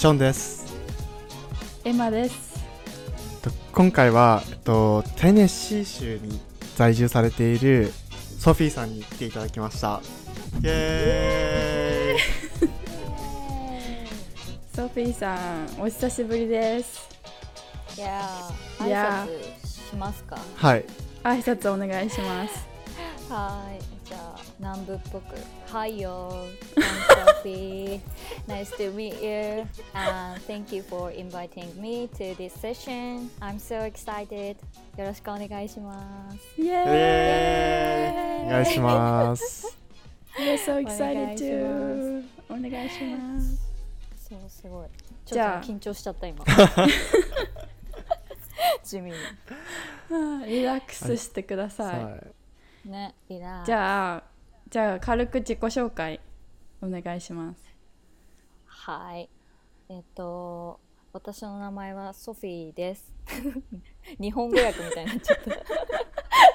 ションです。エマです。と今回は、えっと、テネシー州に在住されているソフィーさんに来ていただきました。イエーイ ソフィーさん、お久しぶりです。いやーいや挨拶しますか？はい。挨拶お願いします。はいじゃあ南部っぽく Hi yo I'm Sophie Nice to meet you and thank you for inviting me to this session I'm so excited よろしくお願いしますイエイエーイお願いします。We're so お願 excited いし to お願いします。そうすごいちじゃあょっと緊張しちゃった今地味にはあリラックスしてください。はいねリラーじゃあ、じゃあ軽く自己紹介お願いします。はい。えっと、私の名前はソフィーです。日本語訳みたいになっちゃった。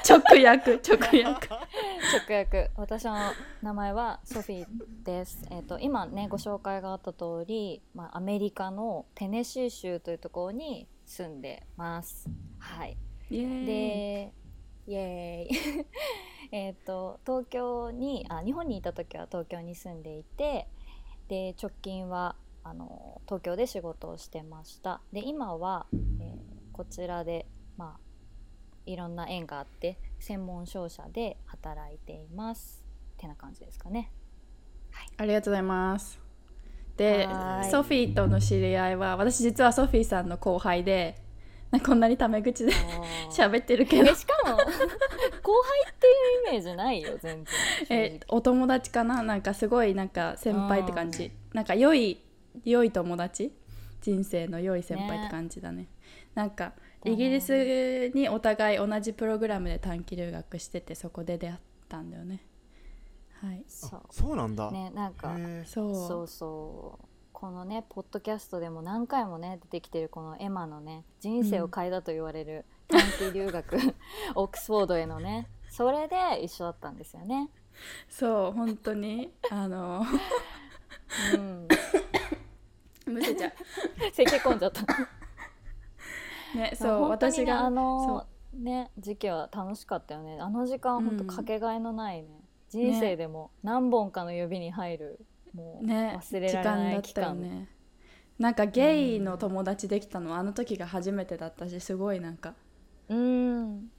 直訳、直訳。直訳。私の名前はソフィーです。えっと、今ね、ご紹介があった通り、まあ、アメリカのテネシー州というところに住んでます。はい。で、イエーイ。えっと東京にあ日本にいた時は東京に住んでいてで直近はあの東京で仕事をしてました。で今は、えーこちらでまあいろんな縁があって専門商社で働いています。ってな感じですかね。ありがとうございます。でソフィーとの知り合いは私実はソフィーさんの後輩でこんなにタメ口で 喋ってるけど。えしかも後輩っていうイメージないよ全然。えお友達かな？なんかすごいなんか先輩って感じ。なんか良い良い友達？人生の良い先輩って感じだね。なんかイギリスにお互い同じプログラムで短期留学しててそこで出会ったんだよね。はい。そそうなんだ。うねなんかそう。そうそうこのねポッドキャストでも何回もね出てきてるこのエマのね人生を変えたと言われる短期留学、オックスフォードへのねそれで一緒だったんですよね。そう本当に。あのうん、むせちゃ。う咳込んじゃった。ねそう私があのね時期は楽しかったよね。あの時間本当うん。かけがえのないね、人生でも何本かの指に入るもうね忘れられない期時間だ間ったよね。なんかゲイの友達できたのはあの時が初めてだったしすごいなんか。うん。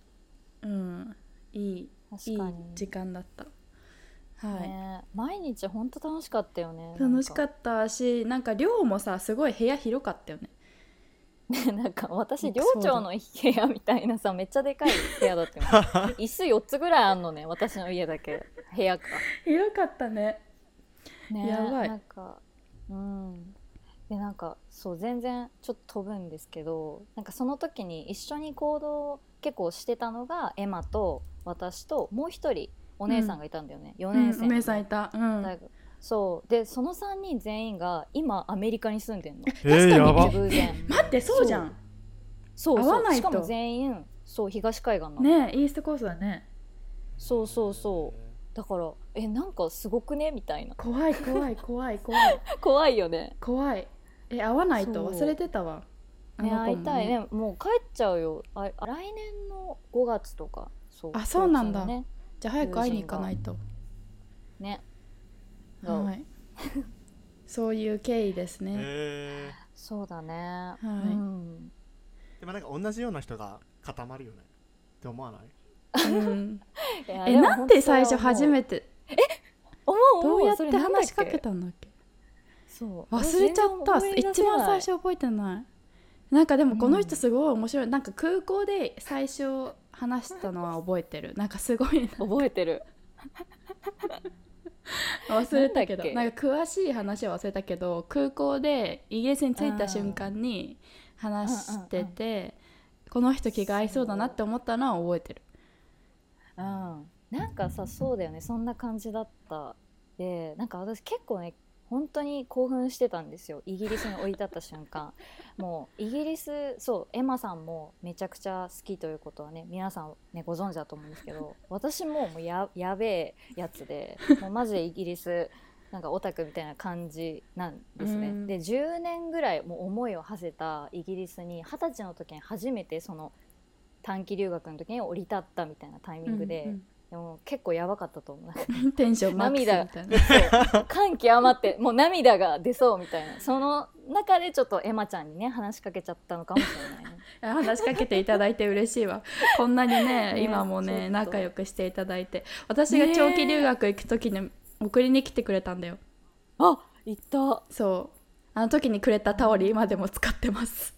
うん。いいいい確かに。時間だった。はい、ね、毎日本当楽しかったよね。楽しかっったしなんか寮もさすごい部屋広かったよね。た。なんか私寮長の部屋みたいなさめっちゃでかい部屋だったよね。椅子4つぐらいあんのね私の家だけ。部屋か。広かったねねやばい。なんかうん。でなんかそう全然ちょっと飛ぶんですけどなんかその時に一緒に行動結構してたのがエマと私ともう一人お姉さんがいたんだよね、4年生のうん、お姉さんいた。うん。大学そう。でその3人全員が今アメリカに住んでんの。えー、やば。偶然。待ってそうじゃん。そう。合わないと。そうしかも全員そう東海岸なの、ねイーストコーストだね。そうそうそうだからえなんかすごくね？みたいな。怖い怖い怖い怖い。怖いよね。怖い。え会わないと忘れてたわ。ね。会いたい。ねもう帰っちゃうよ。ああ来年の5月とか。そうあそうなんだ。ね。じゃあ早く会いに行かないと。ね。はい。そう。いう経緯ですね。えそうだね、い。うん。ー、でもなんか同じような人が固まるよね。って思わない？うん。えなんで最初初めて？思う。どうやって話しかけたんだっけ？そう。忘れちゃった。一番最初覚えてない。なんかでもこの人うんすごい面白い、なんか空港で最初話したのは覚えてる。なんかすごいな。覚えてる。忘れたけど。なんか詳しい話は忘れたけど空港でイギリスに着いた瞬間に話してて、この人気が合いそうだなって思ったのは覚えてるうん、なんかさそうだよね。そんな感じだったでなんか私結構ね本当に興奮してたんですよ。イギリスに降り立った瞬間。もうイギリスそうエマさんもめちゃくちゃ好きということはね皆さん、ね、ご存知だと思うんですけど 私ももうややべえやつで もうマジでイギリスなんかオタクみたいな感じなんですね。うん。で10年ぐらいもう思いを馳せたイギリスに二十歳の時に初めてその短期留学の時に降り立ったみたいなタイミングで、うんでも結構やばかったと思う。テンションマックスみ涙たいな。出そう感極まってもう涙が出そうみたいな。その中でちょっとエマちゃんにね話しかけちゃったのかもしれないね。話しかけていただいて嬉しいわ。こんなにね ね今もね仲良くしていただいて。私が長期留学行く時に送りに来てくれたんだよ。あ行った。そう。あの時にくれたタオル今でも使ってます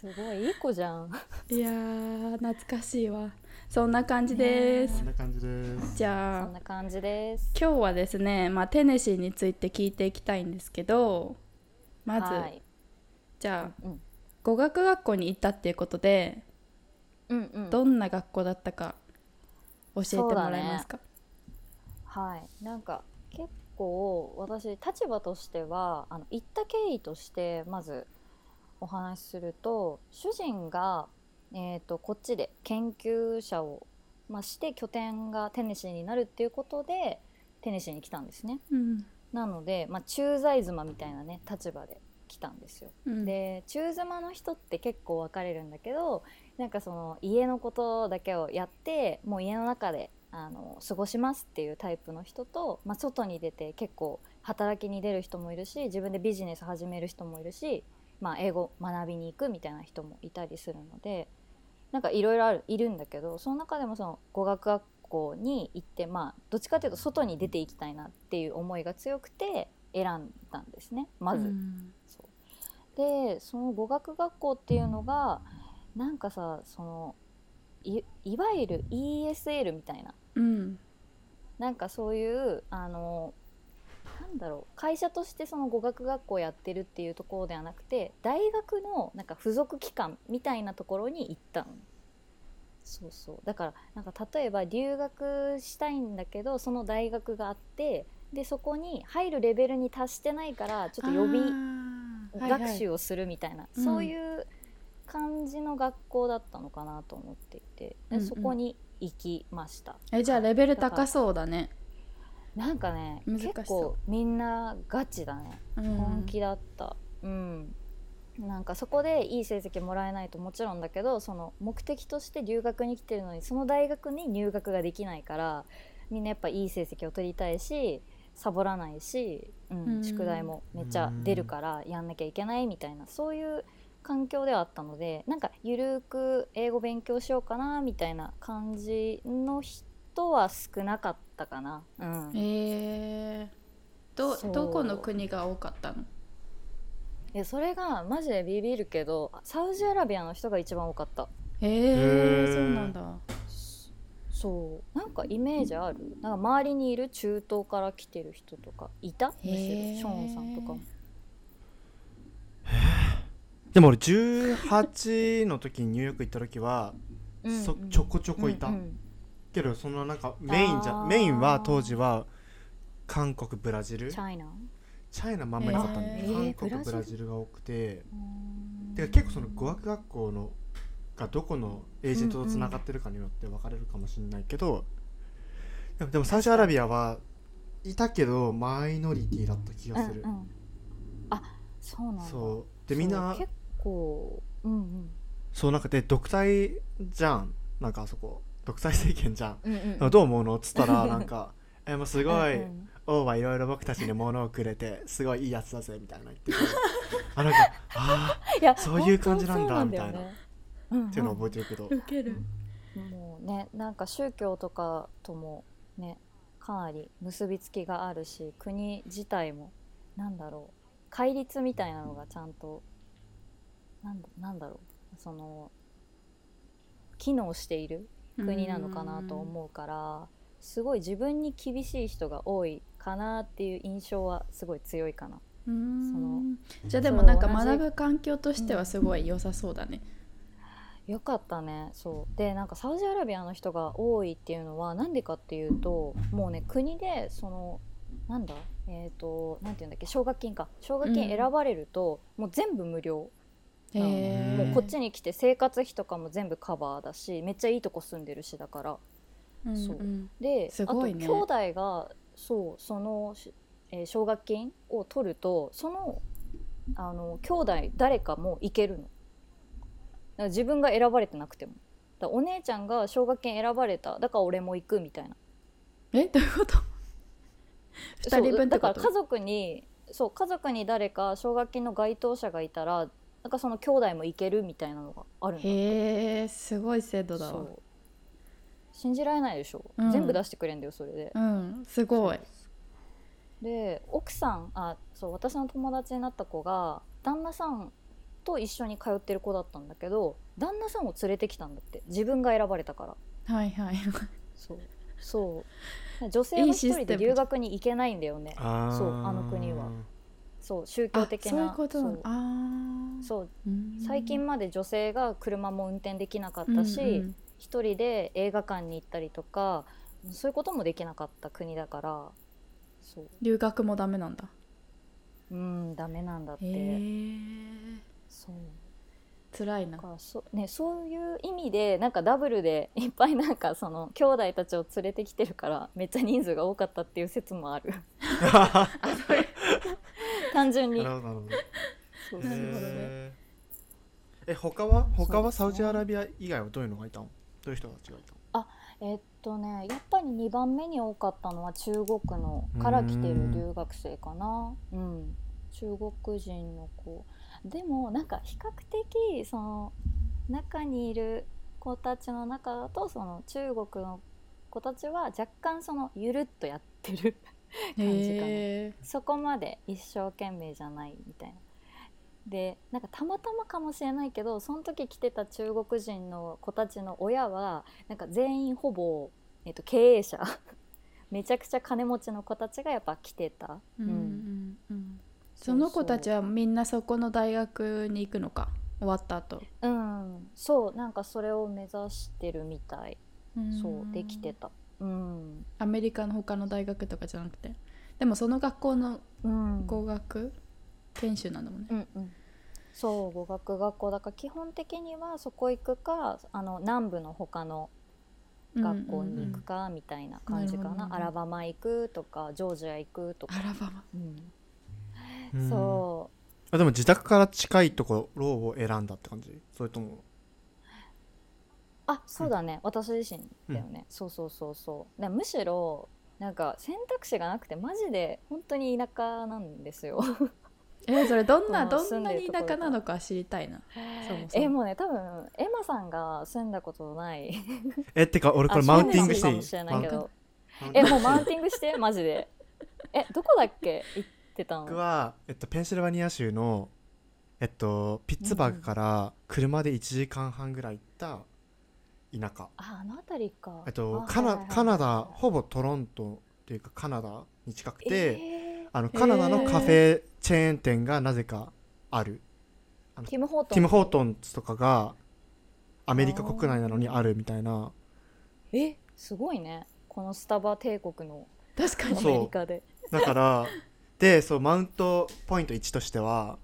すごいいい子じゃん。いやー懐かしいわ。そんな感じです。こんな感じです。じゃあそんな感じです。今日はですね、まあ、テネシーについて聞いていきたいんですけどまず、はい。じゃあうん語学学校に行ったっていうことでうんうん、どんな学校だったか教えてもらえますか、はい。なんか結構私立場としてはあの行った経緯としてまずお話しすると主人が、えー、とこっちで研究者を、まあ、して拠点がテネシーになるっていうことでテネシーに来たんですね。うんなので、まあ、駐在妻みたいなね立場で来たんですよ。うんで中妻の人って結構分かれるんだけどなんかその家のことだけをやってもう家の中であの過ごしますっていうタイプの人と、まあ、外に出て結構働きに出る人もいるし自分でビジネス始める人もいるし、まあ、英語学びに行くみたいな人もいたりするのでなんかいろいろあるいるんだけどその中でもその語学学校に行ってまあどっちかというと外に出ていきたいなっていう思いが強くて選んだんですねまず。うん。そう。でその語学学校っていうのがなんかさそのいいわゆる ESL みたいな。うん。なんかそういうあのなんだろう。会社としてその語学学校やってるっていうところではなくて大学のなんか付属機関みたいなところに行ったの。そうそう。だからなんか例えば留学したいんだけどその大学があってでそこに入るレベルに達してないからちょっと予備学習ををするみたいな、うん。そういう感じの学校だったのかなと思っていて、でうんうん。そこに行きました。えじゃあレベル高そうだねなんかね結構みんなガチだね。うん。本気だった。うん、なんかそこでいい成績もらえないともちろんだけどその目的として留学に来てるのにその大学に入学ができないからみんなやっぱいい成績を取りたいしサボらないし、うんうん。宿題もめっちゃ出るからやんなきゃいけないみたいなそういう環境ではあったのでなんかゆるーく英語勉強しようかなみたいな感じの人は少なかったかな。うん、えー、どどこの国が多かったの？でそれがマジでビビるけどサウジアラビアの人が一番多かった。えへーー、そうなんだ。そう。なんかイメージある？なんか周りにいる中東から来てる人とかいた？むしろショーンさんとかも。でも俺18の時にニューヨーク行った時は、うん。そちょこちょこいた、うんうんけどそのなんかメインじゃあー。メインは当時は韓国ブラジル。チャイナチャイナもあんまりなかったんで、えー韓国ブブラジル？ラジルが多くて。うん。てか結構その語学学校のがどこのエージェントとつながってるかによって分かれるかもしれないけど、でもでもサウジアラビアはいたけどマイノリティだった気がする、うんうん。あそうなんだ。そう。でみんなそう結構うんうん。そうなんかで独裁じゃん。なんかあそこ独裁政権じゃん、うんうん。どう思うのっつったら なんかえもうすごい、うんうん。王はいろいろ僕たちに物をくれてすごいいいやつだぜみたいな言ってて。あなんかあいやそういう感じなんだみたいな。そうんうん。ーっていうのを覚えてるけど、もうねなんか宗教とかともねかなり結びつきがあるし国自体もなんだろう戒律みたいなのがちゃんとなんだなんだろうその機能している国なのかなと思うからすごい自分に厳しい人が多いかなっていう印象はすごい強いかな。うーん。そのじゃあでもなんか学ぶ環境としてはすごい良さそうだね、よかったね。そう。でなんかサウジアラビアの人が多いっていうのはなんでかっていうともうね国でそのなんだ？えっ、となんていうんだっけ？奨学金か。奨学金うん。選ばれると、もう全部無料へえもうこっちに来て生活費とかも全部カバーだしめっちゃいいとこ住んでるしだから。うんそう。うんですごいね。あと兄弟がそうその、しえー奨学金を取るとそのあの兄弟誰かも行けるの。だから自分が選ばれてなくても。だお姉ちゃんが奨学金選ばれただから俺も行くみたいな。え？どういうこと？二人分ってこと？そうだから家族にそう家族に誰か奨学金の該当者がいたらなんかその兄弟も行けるみたいなのがあるんだへえすごい制度だわ。そう。信じられないでしょ、うん。全部出してくれんだよそれで。うんすごい。で奥さんあそう私の友達になった子が旦那さんと一緒に通ってる子だったんだけど旦那さんを連れてきたんだって。自分が選ばれたから。はいはい。そう。そう。女性はい一人で留学に行けないんだよね。あー。そうあの国はそう宗教あ的なそう最近まで女性が車も運転できなかったし、うんうん一人で映画館に行ったりとかそういうこともできなかった国だからそう。留学もダメなんだ。うんダメなんだって、へえそう。辛いな。そ,、ね、そういう意味でなんかダブルでいっぱいなんかその兄弟たちを連れてきてるからめっちゃ人数が多かったっていう説もある 単純に。なるほどなるほえ他は？他はサウジアラビア以外はどういうのがいたの？どういう人たちがいたの？えっとねやっぱり2番目に多かったのは中国のから来てる留学生かな。うん。中国人の子。でもなんか比較的その中にいる子たちの中だとその中国の子たちは若干そのゆるっとやってる 感じかな。そこまで一生懸命じゃないみたいな。でなんかたまたまかもしれないけどその時来てた中国人の子たちの親はなんか全員ほぼ、えっと経営者。めちゃくちゃ金持ちの子たちがやっぱ来てた、うんうんうん。その子たちはみんなそこの大学に行くのか？終わった後。うん。そうなんかそれを目指してるみたい。そうできてたうん、アメリカの他の大学とかじゃなくて。でもその学校のうん。語学研修なんだもんね。うんうん、そう語学学校だから基本的にはそこ行くかあの南部の他の学校に行くかみたいな感じかな,、なるほどアラバマ行くとかジョージア行くとか。ア、ラバマ。うん。うん。そあでも自宅から近いところを選んだって感じ？それともうあそうだね、私自身だよね、そうそうそうそう。でむしろなんか選択肢がなくてマジで本当に田舎なんですよ。えそれどんな まあどんなに田舎なのか知りたいな。そもそも。えもうね多分エマさんが住んだことない。えってか俺これあマウンティングしていい？かもしれないけど。マウンえもうマウンティングしてマジで。えどこだっけ？行ってたの。僕は、えっと、ペンシルバニア州の、えっと、ピッツバーグから車で1時間半ぐらい行った田舎、ああの辺りか。えっと、あカナはいはいはいカナダほぼトロントっていうかカナダに近くて、えあのカナダのカフェチェーン店がなぜかある、ーティム・ホートン。ティム・ホートンズとかがアメリカ国内なのにあるみたいな。えすごいね。このスタバ帝国のア確かに。そうメリカで。だからでそうマウントポイント1としては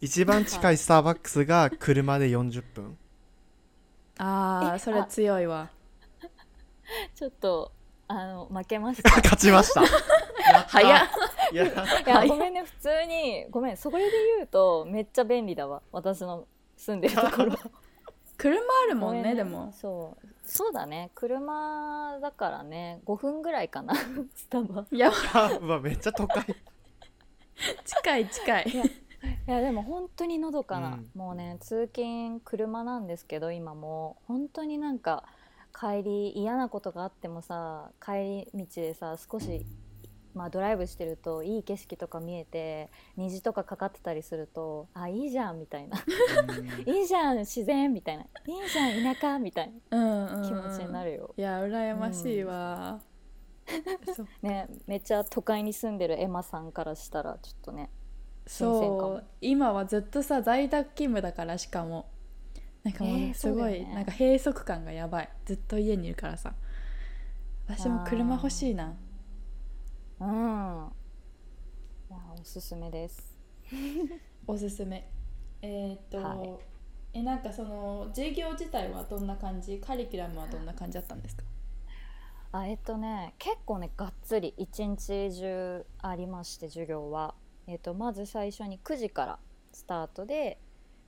一番近いスターバックスが車で40分。えああそれ強いわ。ちょっとあの負けました。勝ちました。やった。早っ。いやいやごめんね普通にごめん。それで言うとめっちゃ便利だわ。私の住んでるところ。車あるもごめねんね。でも。そう。そうだね。車だからね。5分ぐらいかな。スタバ。いやうわめっちゃ都会。近い近い いやでも本当にのどかな、うん。もうね通勤車なんですけど今も。本当になんか帰り嫌なことがあってもさ帰り道でさ少し、まあ、ドライブしてるといい景色とか見えて虹とかかかってたりするとあいいじゃんみたいな。いいじゃん自然みたいな。いいじゃん田舎みたいうんうん、うん、な気持ちになるよ、いや羨ましいわ、そねめっちゃ都会に住んでるエマさんからしたらちょっとねそも。う今はずっとさ在宅勤務だからしかも。なんかもえーうすごい、ね。なんか閉塞感がやばい。ずっと家にいるからさ。私も車欲しいな。うん。いやおすすめです。おすすめ。えーっと、はい。えなんかその授業自体はどんな感じ？カリキュラムはどんな感じだったんですか？あえっとね結構ねがっつり一日中ありまして授業は、えっと、まず最初に9時からスタートで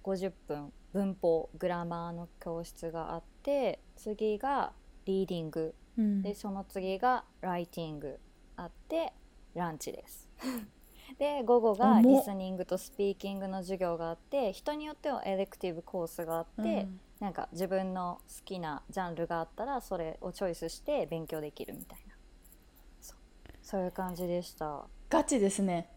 50分文法グラマーの教室があって次がリーディング。うん。でその次がライティングあってランチです。で午後がリスニングとスピーキングの授業があって人によってはエレクティブコースがあって、うん。なんか自分の好きなジャンルがあったらそれをチョイスして勉強できるみたいな。そう。そういう感じでした。ガチですね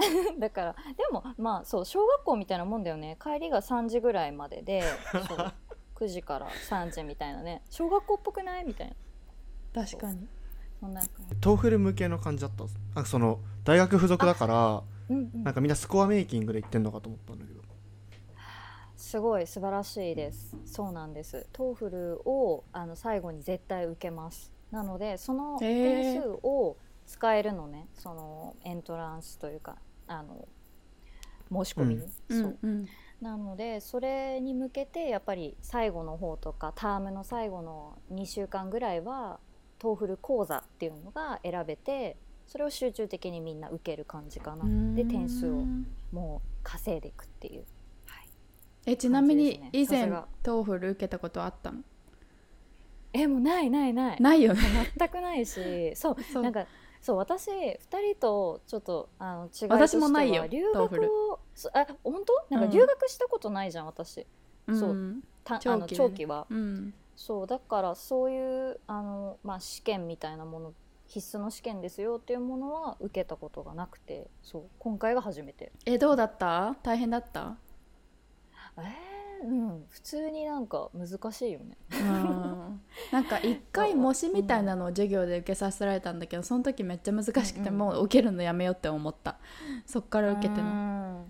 だからでもまあそう小学校みたいなもんだよね。帰りが3時ぐらいまでで そう9時から3時みたいなね。小学校っぽくない？みたいな。確かに。そんな感 TOEFL 向けの感じだった。なんかその大学付属だからじ、うんうん。なんかみんな score making で言ってんのかと思ったんだけど。すごい素晴らしいです。そうなんです。 TOEFL をあの最後に絶対受けます。なのでその点数を使えるのね、そのエントランスというかあの申し込みに、うん。そう。うんなのでそれに向けてやっぱり最後の方とかタームの最後の2週間ぐらいは TOEFL 講座っていうのが選べてそれを集中的にみんな受ける感じかなで点数をもう稼いでいくっていう、はい、えちなみに感以前 TOEFL 受けたことあったの？えもうないないない。ないよね。全くないしそう。そう。なんかそう私2人とちょっとあの違いとしては私もないよ留学をそあ本当？なん。うんか留学したことないじゃん、私。そう。うんたあの長期でね。長期は。うん。そうだからそういうあの、まあ、試験みたいなもの必須の試験ですよっていうものは受けたことがなくてそう今回が初めて。えどうだった？大変だった？えー、うん。普通になんか難しいよね。うん。なんか一回模試みたいなのを授業で受けさせられたんだけどその時めっちゃ難しくてうんうんもう受けるのやめようって思った。そっから受けてうのん。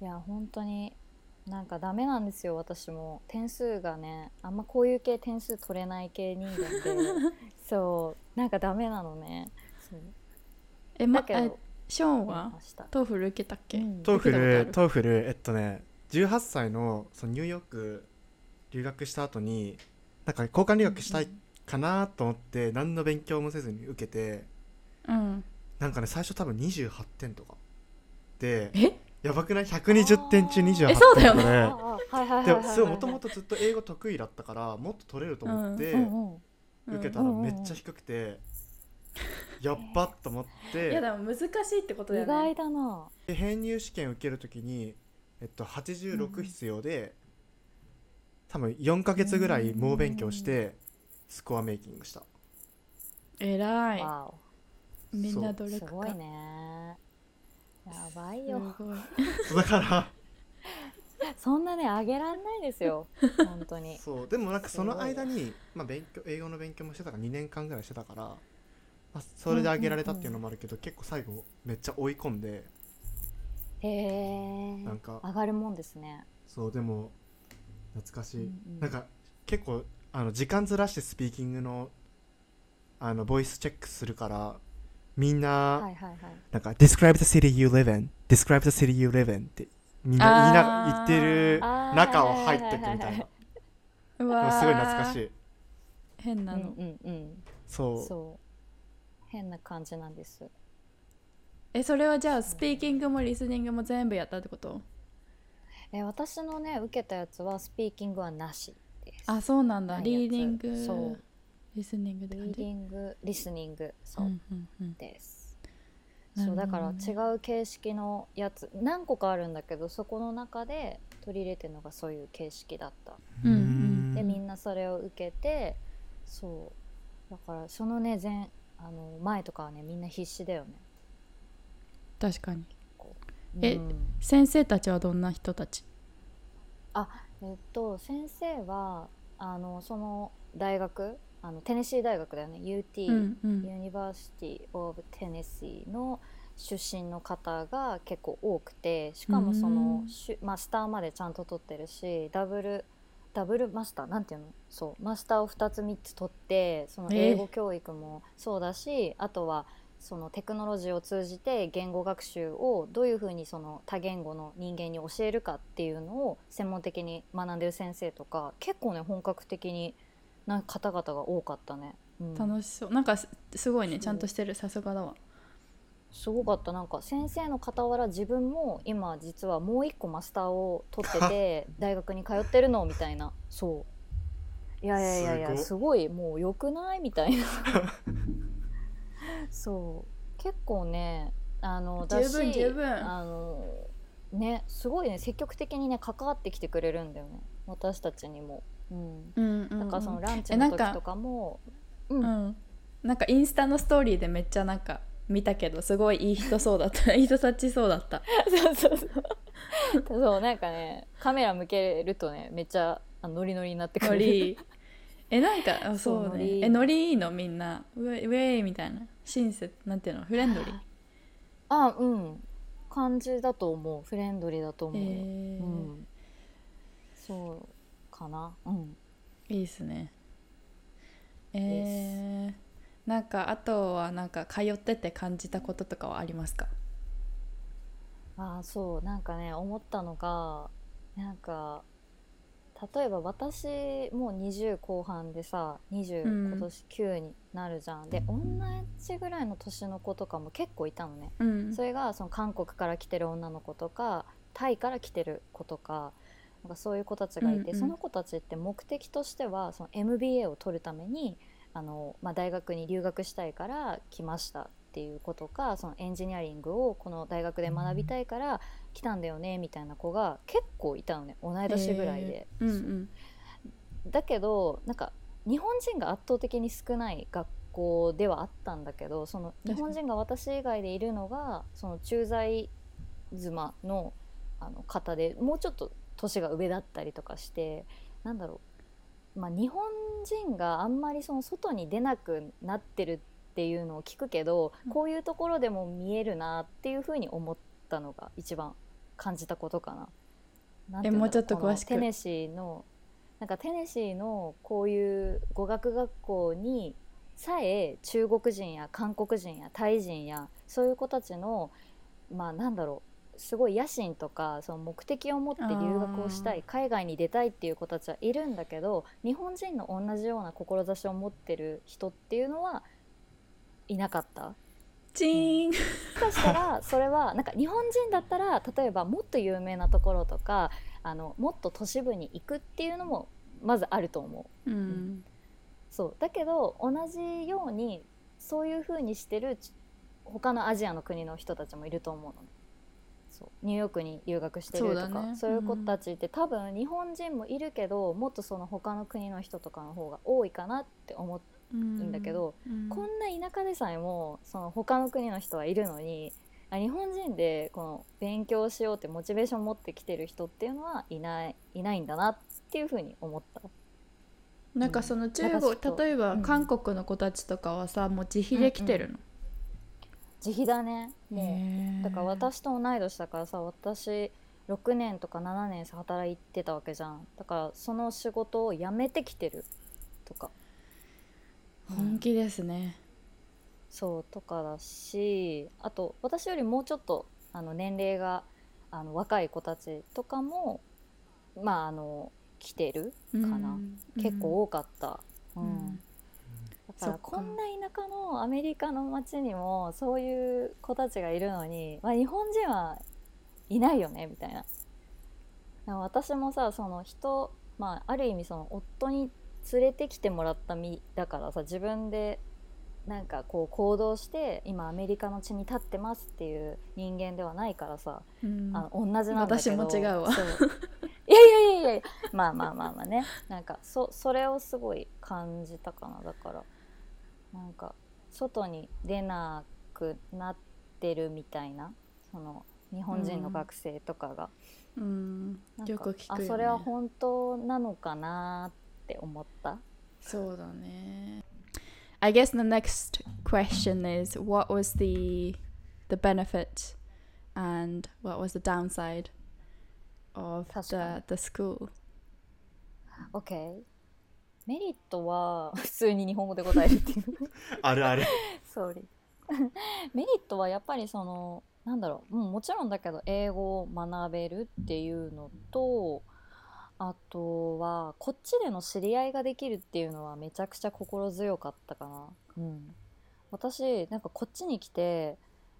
いや本当になんかダメなんですよ私も。点数がねあんまこういう系点数取れない系人間で。そう。なんかダメなのね。えまえショーンは？ TOEFL 受けたっけ、うん。 TOEFL トーフルえっとね18歳のそのニューヨーク留学した後になんか交換留学したいかなと思って何の勉強もせずに受けてうん。なんかね最初多分28点とか。でえ？やばくない？120点中28点。とかでああはいはいはいではいはい。もともとずっと英語得意だったからもっと取れると思って受けたらめっちゃ低くてやっばっと思っいやてでも難しいってことだよ意外ねだな。で編入試験受けるときに、えっと、86必要で多分4ヶ月ぐらい猛勉強してスコアメイキングした。えらい。わみんなお努力家。すごいね。やばいすよごい。そ うだから。そんなねあげらんないですよ。本当に。そう。でもなんかその間に、まあ、勉強英語の勉強もしてたから2年間ぐらいしてたから、まあ、それであげられたっていうのもあるけど、結構最後めっちゃ追い込んでへえなんか上がるもんですね。そうでも懐かしい、うんうん。なんか結構あの時間ずらしてスピーキングのあのボイスチェックするからみんな、はいはいはい。なんか describe the city you live in describe the city you live in ってみんな言いな言ってる中を入ってくみたいな。はいはいはいうわー。すごい懐かしい。変なの、うんうんうん。そう。そう。変な感じなんですえそれはじゃあスピーキングもリスニングも全部やったってこと？え私のね受けたやつはスピーキングはなしです。あそうなんだ。リーディングそう。リスニングリーディングリスニング。そう。です、そうだからね違う形式のやつ。何個かあるんだけどそこの中で取り入れてるのがそういう形式だった。うんうん。でみんなそれを受けてそう。だからそのね前あの前とかはねみんな必死だよね確かに。えうん。先生たちはどんな人たち？あえっと先生はあのその大学？あのテネシー大学だよね。UT、うんうん。 University of Tennessee の出身の方が結構多くてしかもそのうん。マスターまでちゃんと取ってるしダブルダブルマスターなんていうの？そうマスターを2つ3つ取ってそのえー英語教育もそうだし、あとはそのテクノロジーを通じて言語学習をどういうふうにその多言語の人間に教えるかっていうのを専門的に学んでる先生とか結構ね本格的にな方々が多かったね。うん。楽しそう。なんかすすごいね。ちゃんとしてるさすがだわ。すごかった。なんか先生の傍ら自分も今実はもう一個マスターを取ってて 大学に通ってるのみたいな。そう。いやいやいやいやすごすごい。もう良くない？みたいな そう。結構ねあのだし十分十分。あのねすごいね積極的にね関わってきてくれるんだよね。私たちにも、うん、うんうん、うん、だからそのランチえなんかの時とかもううん。んなんかインスタのストーリーでめっちゃなんか見たけどすごいいい人そうだった。いい人たちそうだった。そうそうそう。そうなんかねカメラ向けるとねめっちゃあノリノリになってくる。ノリ。えなんかあそうね。えノリいいのみんな。ウェイウェイみたいな親切なんていうのフレンドリー？あうん。感じだと思う。フレンドリーだと思う、えー。うん。そうかな。うん。いいっすね。えー、なんかあとはなんか通ってて感じたこととかはありますか？あーそう。なんかね思ったのがなんか例えば私もう20後半でさ20、うん。今年9になるじゃん。で同じぐらいの年の子とかも結構いたのね。うん。それがその韓国から来てる女の子とかタイから来てる子とかなんかそういう子たちがいて、うんうん。その子たちって目的としてはその MBA を取るためにあの、まあ、大学に留学したいから来ましたっていう子とかそのエンジニアリングをこの大学で学びたいから来たんだよねみたいな子が結構いたのね。同い年ぐらいで。えー。うんうん。だけどなんか日本人が圧倒的に少ない学校ではあったんだけどその日本人が私以外でいるのがその駐在妻のあの方でもうちょっと年が上だったりとかしてなんだろう、まあ、日本人があんまりその外に出なくなってるっていうのを聞くけどこういうところでも見えるなっていうふうに思ったのが一番感じたことかな。なんていうんだろもうちょっと詳しく。テネシーのなんかテネシーのこういう語学学校にさえ中国人や韓国人やタイ人やそういう子たちのまあなんだろうすごい野心とかその目的を持って留学をしたい海外に出たいっていう子たちはいるんだけど日本人の同じような志を持ってる人っていうのはいなかった？チーン。もしかしたらそれはなんか日本人だったら例えばもっと有名なところとかあのもっと都市部に行くっていうのもまずあると思う。うん。そう。だけど同じようにそういう風にしてるち他のアジアの国の人たちもいると思うの。ね。そう。ニューヨークに留学してるとかそうだね。いう子たちって、多分日本人もいるけどもっとその他の国の人とかの方が多いかなって思うんだけど、うん。こんな田舎でさえもその他の国の人はいるのにあ日本人でこの勉強しようってモチベーション持ってきてる人っていうのはいないいないんだなっていうふうに思った。なんかその中国ちょっと例えばうん。韓国の子たちとかはさもう自費で来てるの、自費だね。もうだから私と同い年だからさ私6年とか7年さ働いてたわけじゃん。だからその仕事を辞めてきてるとか。本気ですねそうとかだしあと私よりもうちょっとあの年齢があの若い子たちとかもまああの来てるかな、うん。結構多かった、うん。うん。だからこんな田舎のアメリカの街にもそういう子たちがいるのに、まあ、日本人はいないよねみたいな。私もさその人、まあ、ある意味その夫に連れてきてもらった身だからさ自分でなんかこう行動して今アメリカの地に立ってますっていう人間ではないからさ、うん。あの同じなんだけど私も違うわ。いやいやいやいやまあまあまあまあね。なんかそそれをすごい感じたかな。だからなんか外に出なくなってるみたいなその日本人の学生とかが、うん。なんかよく聞くよ、ね、あそれは本当なのかなって思った。そうだね I guess the next question is what was the the benefit and what was the downside of 確 the the school OK メリットは普通に日本語で答えるっていうあるある Sorry メリットはやっぱりそのなんだろう、うん、もちろんだけど英語を学べるっていうのとあとはこっちでの知り合いができるっていうのはめちゃくちゃ心強かったかな。うん、私なんかこっちに来て、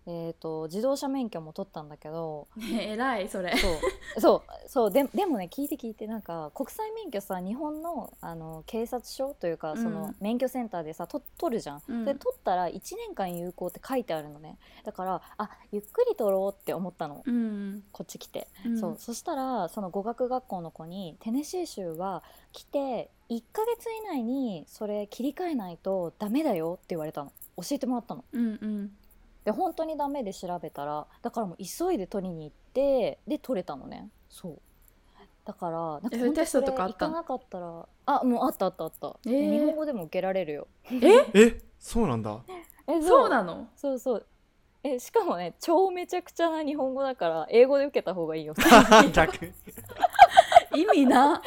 えー、と自動車免許も取ったんだけどえらいそれ。そう。そうそうででもね聞いて聞いてなんか国際免許さ日本のあの警察署というかそのうん免許センターでさと取るじゃん。うん。で取ったら1年間有効って書いてあるのね。だからあゆっくり取ろうって思ったの。うん、こっち来て。うん、そう。そしたらその語学学校の子にテネシー州は来て1ヶ月以内にそれ切り替えないとダメだよって言われたの。教えてもらったの。うんうんで本当にダメで調べたらだからもう急いで取りに行ってで取れたのね。そう。だからなんかえ本当テストとかあった？それ行かなかったらあもうあったあったあった、えー。日本語でも受けられるよ。え？そうなんだ。えそうなの？そうそう。えしかもね超めちゃくちゃな日本語だから英語で受けた方がいいよ。逆。意味な。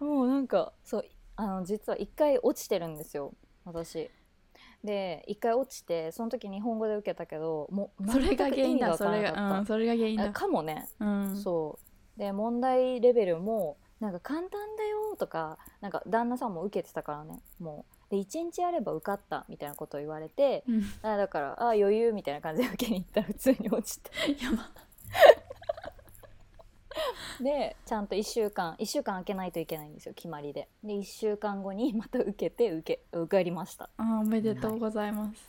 もうなんかそうあの実は一回落ちてるんですよ私で一回落ちてその時日本語で受けたけどもうそれが原因だそれがうんそれが原因あだかもね、うん。そう。で問題レベルもなんか簡単だよとかなんか旦那さんも受けてたからね。もう。で1日やれば受かったみたいなことを言われてうん。あだからあ余裕みたいな感じで受けに行った。ら普通に落ちて。やばでちゃんと1週間1週間空けないといけないんですよ決まりで。で1週間後に また受けて受け受かりました。あおめでとうございます、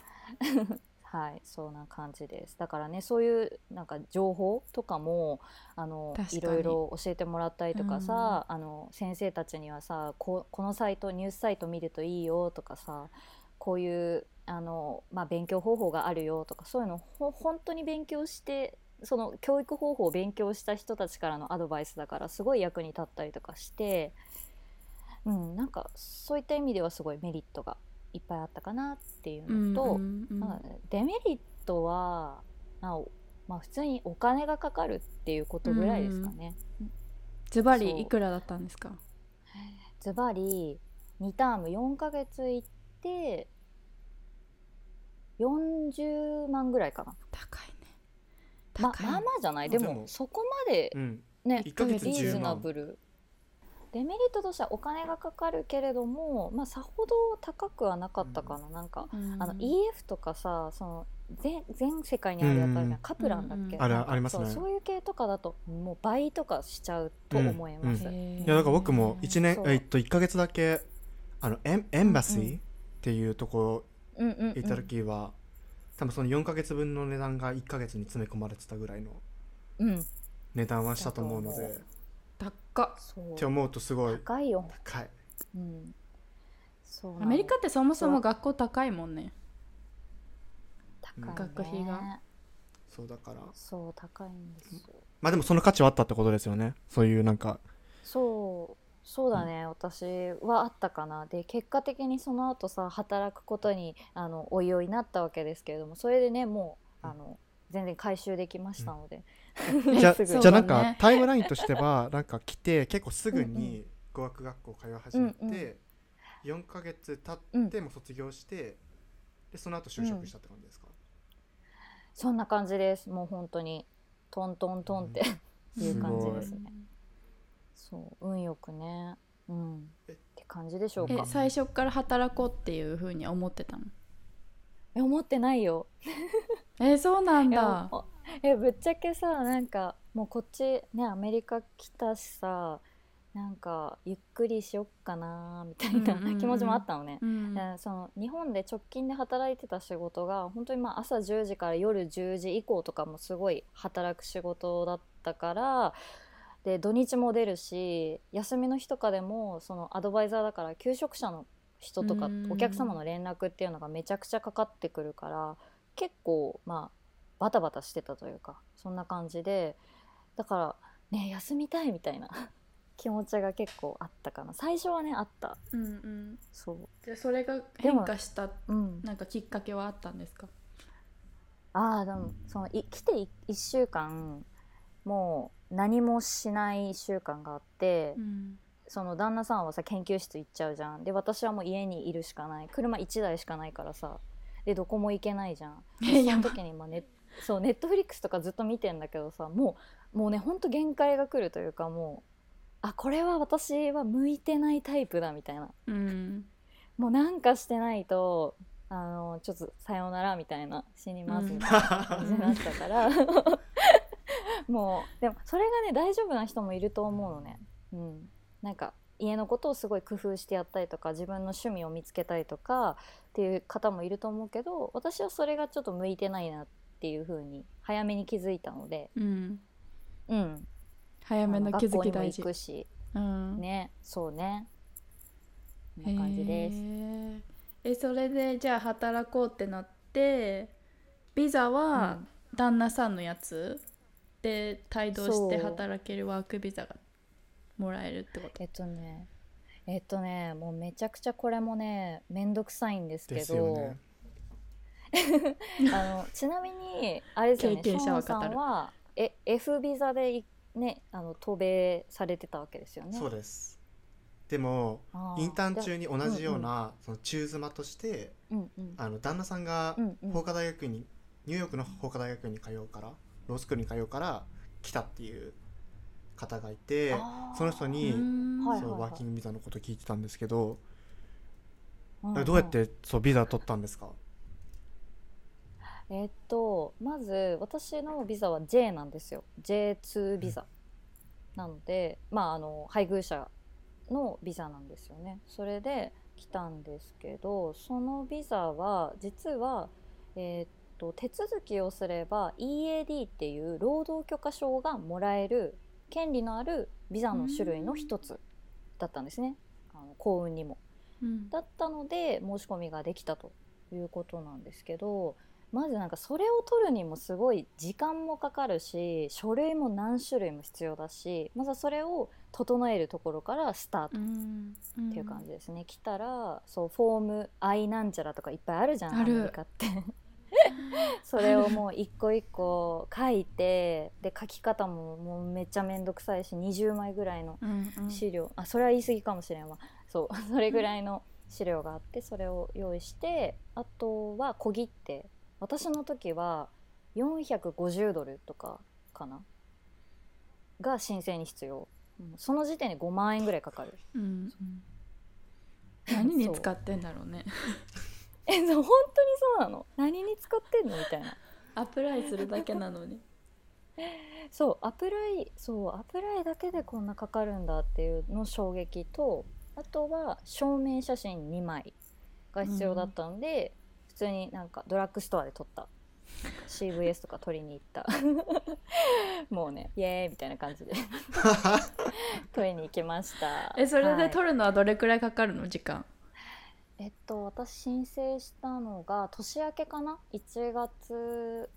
はい。そんな感じです。だからねそういうなんか情報とかもあのいろいろ教えてもらったりとかさ、あの先生たちにはさここのサイトニュースサイト見るといいよとかさこういうあの、まあ、勉強方法があるよとかそういうのほ本当に勉強してその教育方法を勉強した人たちからのアドバイスだからすごい役に立ったりとかして、うん、なんかそういった意味ではすごいメリットがいっぱいあったかなっていうのと、うんうんまあ、デメリットは、まあおまあ、普通にお金がかかるっていうことぐらいですかね。ズバリいくらだったんですか？ズバリ2ターム4ヶ月行って40万ぐらいかな。高い。ねまあまあじゃない？ででも。もそこまでうん。ね1ヶ月リーズ10万ナブル。デメリットとしてはお金がかかるけれども、まあ、さほど高くはなかったかな、なんかうん。あの EF とかさその全全世界にあるやつあるじゃん、うん。カプランだっけ、うん。あるなんか。ありますね。そうそういう系とかだともう倍とかしちゃうと思います、いやだから僕も1年えっと1ヶ月だけあのエンエンバシーっていうとこうんうんうん。行った時は、多分その4ヶ月分の値段が1ヶ月に詰め込まれてたぐらいのうん。値段はしたと思うので。高っそう。っ。て思うとすごい高いよ、高い。うん、そうなの。アメリカってそもそも学校高いもんね。高いね。学費が。そうだから。そう高いんですよ。まあでもその価値はあったってことですよね。そういうなんか。そうそうだね、私はあったかな。で結果的にその後さ働くことにあのおいおいなったわけですけれどもそれでねもうあの全然回収できましたので、じゃじゃあなんかタイムラインとしてはなんか来て結構すぐうんうに語学学校通い始めて、うんうん。4ヶ月経うんってもう卒業してでその後就職したって感じですか、そんな感じです。もう本当にトントントンって、いう感じですねそう運よくね。うん。っえて感じでしょうえか最初から働こうっていうふうに思ってたの？え思ってないよ。えそうなんだ。おえぶっちゃけさなんかもうこっちねアメリカ来たしさなんかゆっくりしよっかなみたいなうんうんうん。気持ちもあったのね。うんでその日本で直近で働いてた仕事が本当にまあ朝10時から夜10時以降とかもすごい働く仕事だったからで土日も出るし休みの日とかでもそのアドバイザーだから求職者の人とかうん。お客様の連絡っていうのがめちゃくちゃかかってくるから結構まあバタバタしてたというかそんな感じでだからね休みたいみたいな 気持ちが結構あったかな。最初はねあった。うんうん。そう。じゃあそれが変化したうん。なんかきっかけはあったんですか？ああでもそのい来て1週間もう何もしない1週間があって、うん。その旦那さんはさ研究室行っちゃうじゃん。で私はもう家にいるしかない。車1台しかないからさ。でどこも行けないじゃん。でその時にまあネそうネットフリックスとかずっと見てんだけどさもうもうねほんと限界が来るというかもあこれは私は向いてないタイプだみたいな。うん。もうなんかしてないとあのちょっとさようならみたいな死にますみたいな感じになったから、もうでもそれがね大丈夫な人もいると思うのね。うん、なんか家のことをすごい工夫してやったりとか自分の趣味を見つけたりとかっていう方もいると思うけど私はそれがちょっと向いてないなっていう風に早めに気づいたので、うん。うん、早めの気づき学校にも大事。行くし。うん。ね。そうね。こんな感じです。えそれでじゃあ働こうってなってビザはうん。旦那さんのやつ？で帯同して働けるワークビザがもらえるってこと？えっとねえっとねもうめちゃくちゃこれもねめんどくさいんですけですよど、ね。あのちなみにあれですよね経験者はショーンさんはえ F ビザでいねあの渡米されてたわけですよね？そうです。でもインターン中に同じような、その中妻としてうんうん。あの旦那さんがうんうん。法科大学院にニューヨークの法科大学院に通うからロースクールに通うから来たっていう方がいてその人に、そうワーキングビザのこと聞いてたんですけど、うんうん。どうやってそうビザ取ったんですか？えっとまず私のビザは J なんですよ。J2 ビザ、なのでまああの配偶者のビザなんですよね。それで来たんですけどそのビザは実はえっと手続きをすれば EAD っていう労働許可証がもらえる権利のあるビザの種類の一つだったんですね。あの幸運にも。うん。だったので申し込みができたということなんですけどまずなんかそれを取るにもすごい時間もかかるし書類も何種類も必要だしまずはそれを整えるところからスタートうん。っていう感じですね、来たらそうフォーム「愛なんちゃら」とかいっぱいあるじゃんアメリカって それをもう一個一個書いてで書き方ももうめっちゃめんどくさいし20枚ぐらいのうんうん。資料、あそれは言い過ぎかもしれんわ。そう。それぐらいの資料があってそれを用意してあとは小切手。私の時は450ドルとかかな？が申請に必要。うんその時点で5万円ぐらいかかる。うん。う。ん何に使ってんだろうね えそう本当にそうなの？何に使ってんの？みたいな。アプライするだけなのに。そうアプライそうアプライだけでこんなかかるんだっていうの衝撃とあとは証明写真2枚が必要だったので、普通になんかドラッグストアで撮った。CVS とか撮りに行った。もうねイエーイみたいな感じで。撮りに行きました。えそれはい。で取るのはどれくらいかかるの？時間えっと私申請したのが年明けかな？1月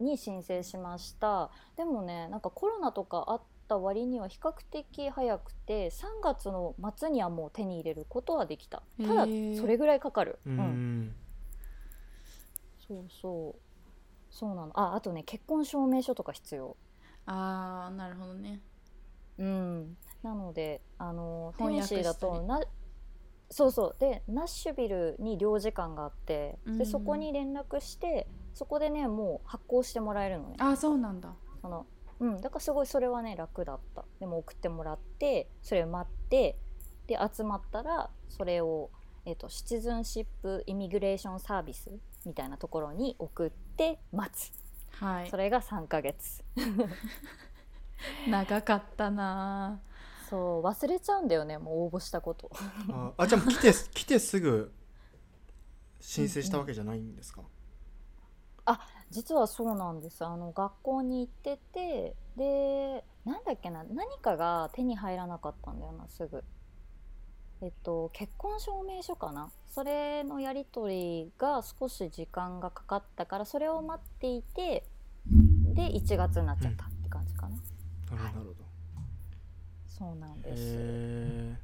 に申請しました。でもねなんかコロナとかあった割には比較的早くて3月の末にはもう手に入れることはできた。ただそれぐらいかかる。ううん。ん、そうそう。そうなの。ああとね結婚証明書とか必要。あーなるほどね。うん、なのであのテネシーだとなそうそう。でナッシュビルに領事館があってうんでそこに連絡してそこでねもう発行してもらえるのねあそうなんだ。そのうんだからすごいそれはね楽だった。でも送ってもらってそれを待ってで集まったらそれを、えっとシチズンシップイミグレーションサービスみたいなところに送って待つ。はい。それが3ヶ月。長かったなそう忘れちゃうんだよねもう応募したこと。ああじゃあ来て来てすぐ申請したわけじゃないんですか、実はそうなんです。あの学校に行っててでなんだっけな何かが手に入らなかったんだよなすぐ。えっと結婚証明書かな？それのやり取りが少し時間がかかったからそれを待っていてで1月になっちゃったって感じかな、なるほどなるほどそうなんです、へ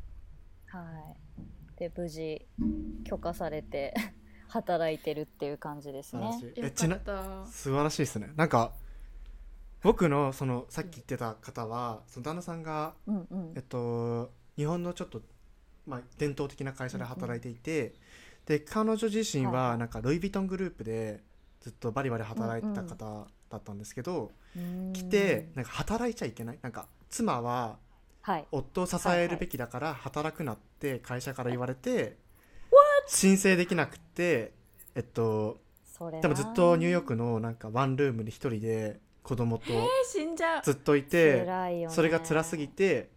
はい。で無事許可されて 働いてるっていう感じですね。えちなかった。素晴らしいですね。なんか僕のそのさっき言ってた方はその旦那さんがうんうん。えっと日本のちょっと、まあ、伝統的な会社で働いていて、で彼女自身はなんかルイ・ヴィトングループでずっとバリバリ働いてた方だったんですけど、うーん。来てなんか働いちゃいけない。なんか妻ははい。夫を支えるべきだから働くなって会社から言われて申請できなくてえっとでもずっとニューヨークのなんかワンルームに一人で子供とずっといてそれが辛すぎて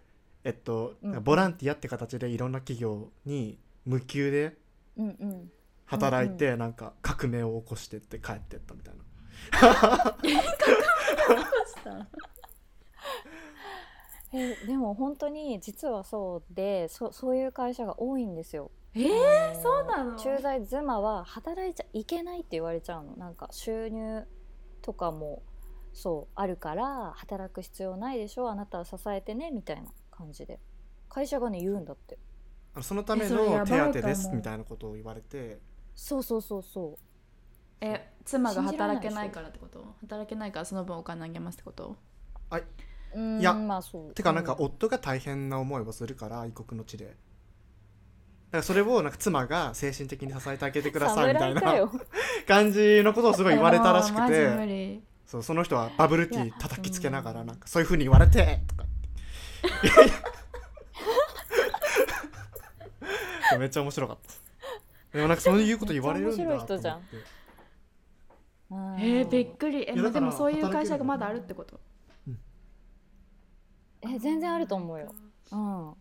えっとボランティアって形でいろんな企業に無給で働いてなんか革命を起こしてって帰ってったみたいな えでも本当に実はそうでそそういう会社が多いんですよ。えー、そうなの？駐在妻は働いちゃいけないって言われちゃうの。なんか収入とかもそうあるから働く必要ないでしょ？あなたは支えてねみたいな感じで。会社がね言うんだって。そのための手当ですみたいなことを言われて。そうそうそうそう。え妻が働けないからってこと？働けないからその分お金あげますってこと？うーんいやまあそう。てかなんかうん。夫が大変な思いをするから異国の地で。だからそれをなんか妻が精神的に支えてあげてください みたいな感じのことをすごい言われたらしくて。理そうその人はバブルティー叩きつけながらなんかそういうふうに言われてとか。っ てめっちゃ面白かった。でもなんかそういうこと言われるんだと思って。うん。えー、びっくり。えでもそういう会社がまだあるってこと？え全然あると思うよ。うん。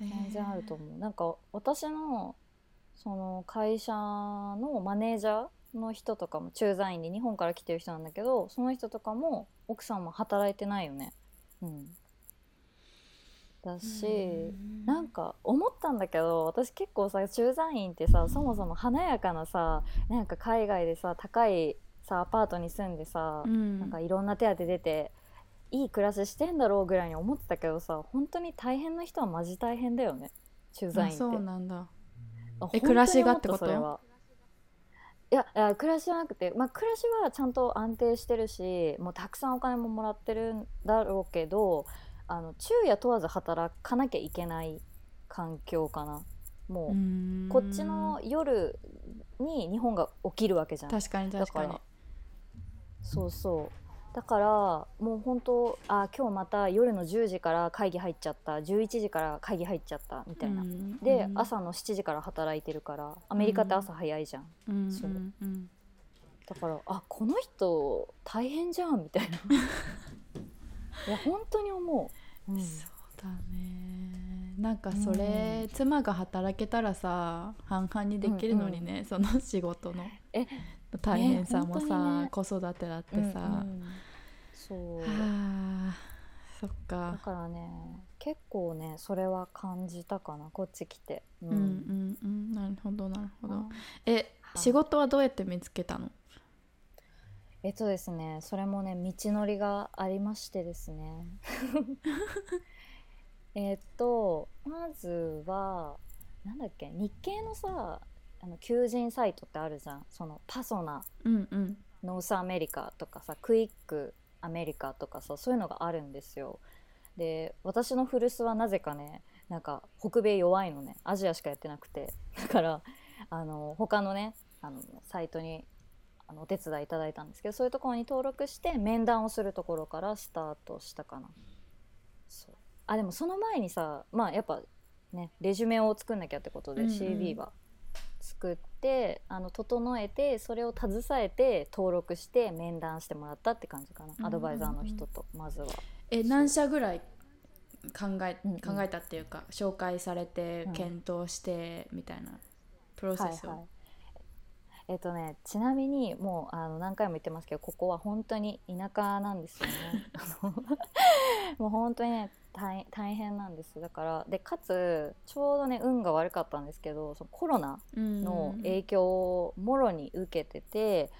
えー。全然あると思う。なんか私のその会社のマネージャーの人とかも駐在員で日本から来てる人なんだけどその人とかも奥さんも働いてないよね。うん。だしうんなんか思ったんだけど私結構さ駐在員ってさそもそも華やかなさなんか海外でさ高いさアパートに住んでさ、うん。なんかいろんな手当出ていい暮らししてんだろうぐらいに思ってたけどさ本当に大変な人はマジ大変だよね。駐在員って。あそうなんだ。え暮らしがってこと？いやいや暮らしじゃなくて、まあ、暮らしはちゃんと安定してるしもうたくさんお金ももらってるんだろうけどあの昼夜問わず働かなきゃいけない環境かな。もう、うん。こっちの夜に日本が起きるわけじゃん。確かに確かに。そうそうだからもう本当あ今日また夜の10時から会議入っちゃった。11時から会議入っちゃった。みたいな、うんで、うん。朝の7時から働いてるからアメリカって朝早いじゃん、うんそう。だからあこの人大変じゃん。みたいな。いや本当に思う、うん。そうだね。なんかそれ、妻が働けたらさ半々にできるのにね、その仕事の。え大変さもさ、ね子育てだってさ、うんうん。そう。はあそっだかからね結構ねそれは感じたかなこっち来て、ううんうんうん。なるほどなるほど。あえはい。仕事はどうやって見つけたの？えっとですねそれもね道のりがありましてですね。えっとまずはなんだっけ日系のさあの求人サイトってあるじゃん。そのパソナうんうん。ノースアメリカとかさクイックアメリカとかさそういうのがあるんですよ。で私の古巣はなぜかねなんか北米弱いのね。アジアしかやってなくて。だからあの他のねあのサイトにあのお手伝いいただいたんですけどそういうところに登録して面談をするところからスタートしたかな。そう。あでもその前にさまあやっぱねレジュメを作んなきゃってことで CV は作ってあの整えてそれを携えて登録して面談してもらったって感じかな、アドバイザーの人とまずは。え何社ぐらい考え考えたっていうか紹介されてうん。検討してみたいなプロセスを、はい。はいえっとねちなみにもうあの何回も言ってますけどここは本当に田舎なんですよね。もう本当にね大大変なんです。だからでかつちょうどね運が悪かったんですけどそのコロナうんの影響をもろに受けてて、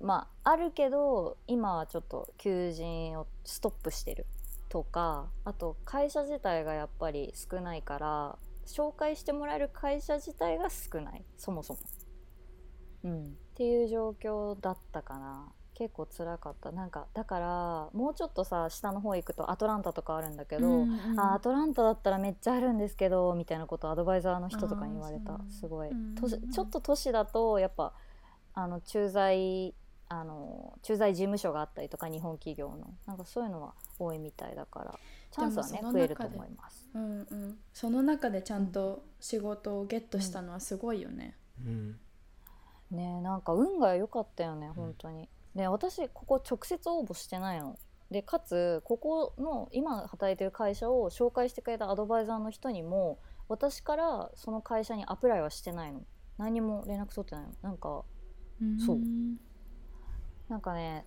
まああるけど今はちょっと求人をストップしてるとかあと会社自体がやっぱり少ないから紹介してもらえる会社自体が少ない。そもそも。うん、っていう状況だったかな結構辛かった。なんかだからもうちょっとさ下の方行くとアトランタとかあるんだけど、うんうんあアトランタだったらめっちゃあるんですけどみたいなことをアドバイザーの人とかに言われた。すごい。うん都市ちょっと都市だとやっぱあの駐在あの駐在事務所があったりとか日本企業の。なんかそういうのは多いみたいだからチャンスはねでもその中で増えると思います。うんうん。その中でちゃんと仕事をゲットしたのはすごいよね、うん。ねえなんか運が良かったよね本当に。で私ここ直接応募してないの。でかつここの今働いてる会社を紹介してくれたアドバイザーの人にも私からその会社にアプライはしてないの。何も連絡取ってないの。なんかそう。んなんかね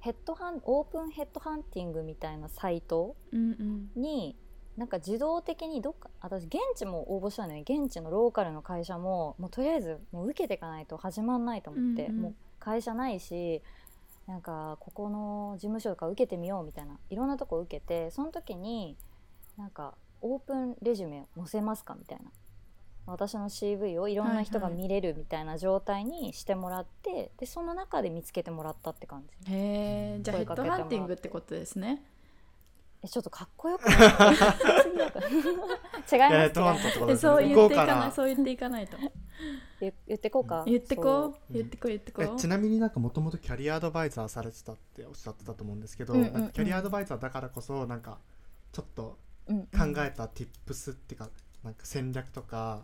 ヘッドハンオープンヘッドハンティングみたいなサイトうんうん。になんか自動的にどっか私現地も応募したのよ。現地のローカルの会社ももうとりあえずもう受けていかないと始まんないと思って、うんうん。もう会社ないしなんかここの事務所とか受けてみようみたいないろんなとこ受けてその時になんかオープンレジュメ載せますかみたいな。私の CV をいろんな人がはいはい見れるみたいな状態にしてもらって、でその中で見つけてもらったって感じ。へえじゃあヘッドハンティングってことですね。えちょっとかっこよくない？違います。いやヘッドハントってことえですね。そう言っていかない。そう言っていかないと言言ってこうか。言ってこそう。う言ってこう言ってこう。えちなみになんかもともとキャリアアドバイザーされてたっておっしゃってたと思うんですけど、うんうんうん。なんかキャリアアドバイザーだからこそなんかちょっとうんうん。考えた tips っていうかなんか戦略とか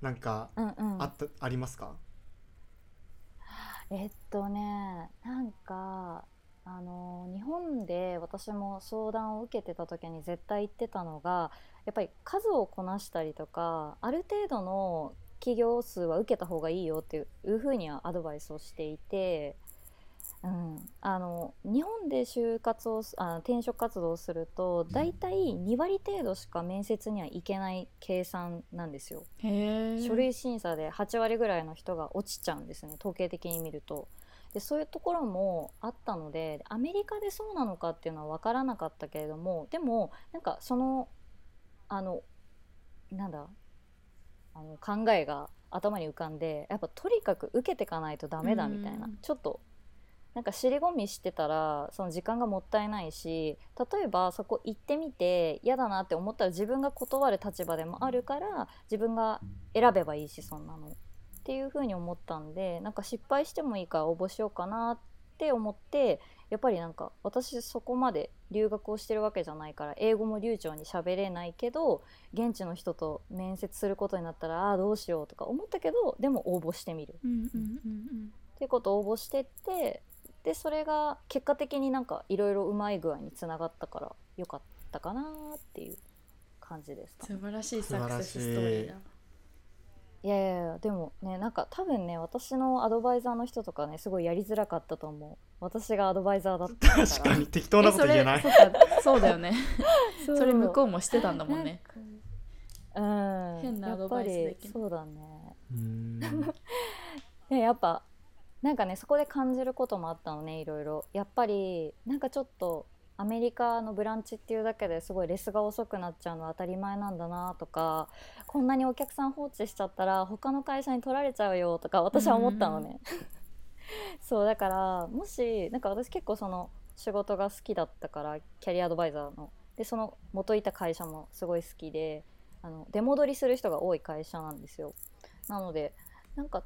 なんかうんうんあった、ありますか？えっとねなんかあの日本で私も相談を受けてた時に絶対言ってたのがやっぱり数をこなしたりとかある程度の企業数は受けた方がいいよっていうふうにはアドバイスをしていて、うん、あの日本で就活をすあ転職活動をすると大体2割程度しか面接には行けない計算なんですよ。書類審査で8割ぐらいの人が落ちちゃうんですね統計的に見るとでそういうところもあったのでアメリカでそうなのかっていうのは分からなかったけれどもでもなんかそのあのなんだ？あの考えが頭に浮かんでやっぱとにかく受けていかないとダメだみたいな。うんちょっとなんか尻込みしてたらその時間がもったいないし例えばそこ行ってみて嫌だなって思ったら自分が断る立場でもあるから自分が選べばいいしそんなの。っていう風に思ったんでなんか失敗してもいいから応募しようかなって思ってやっぱりなんか私そこまで留学をしてるわけじゃないから英語も流暢に喋れないけど現地の人と面接することになったらああーどうしようとか思ったけどでも応募してみる。うんうんうんっていうことを応募してってでそれが結果的になんかいろいろうまい具合につながったからよかったかなっていう感じですか。素晴らしい。サクセスストーリーだ。いやいやいやでもねなんか多分ね私のアドバイザーの人とかねすごいやりづらかったと思う私がアドバイザーだった から。確かに適当なこと言えない。えそれそっか。そうだよね。それ向こうもしてたんだもんね。うん。変なアドバイスできないやっぱりそうだね。うーん。で やっぱなんかねそこで感じることもあったのねいろいろ。やっぱりなんかちょっとアメリカのブランチっていうだけですごいレスが遅くなっちゃうのは当たり前なんだなとかこんなにお客さん放置しちゃったら他の会社に取られちゃうよとか私は思ったのね。そうだからもしなんか私結構その仕事が好きだったからキャリアアドバイザーの。でその元いた会社もすごい好きであの出戻りする人が多い会社なんですよ。なのでなんか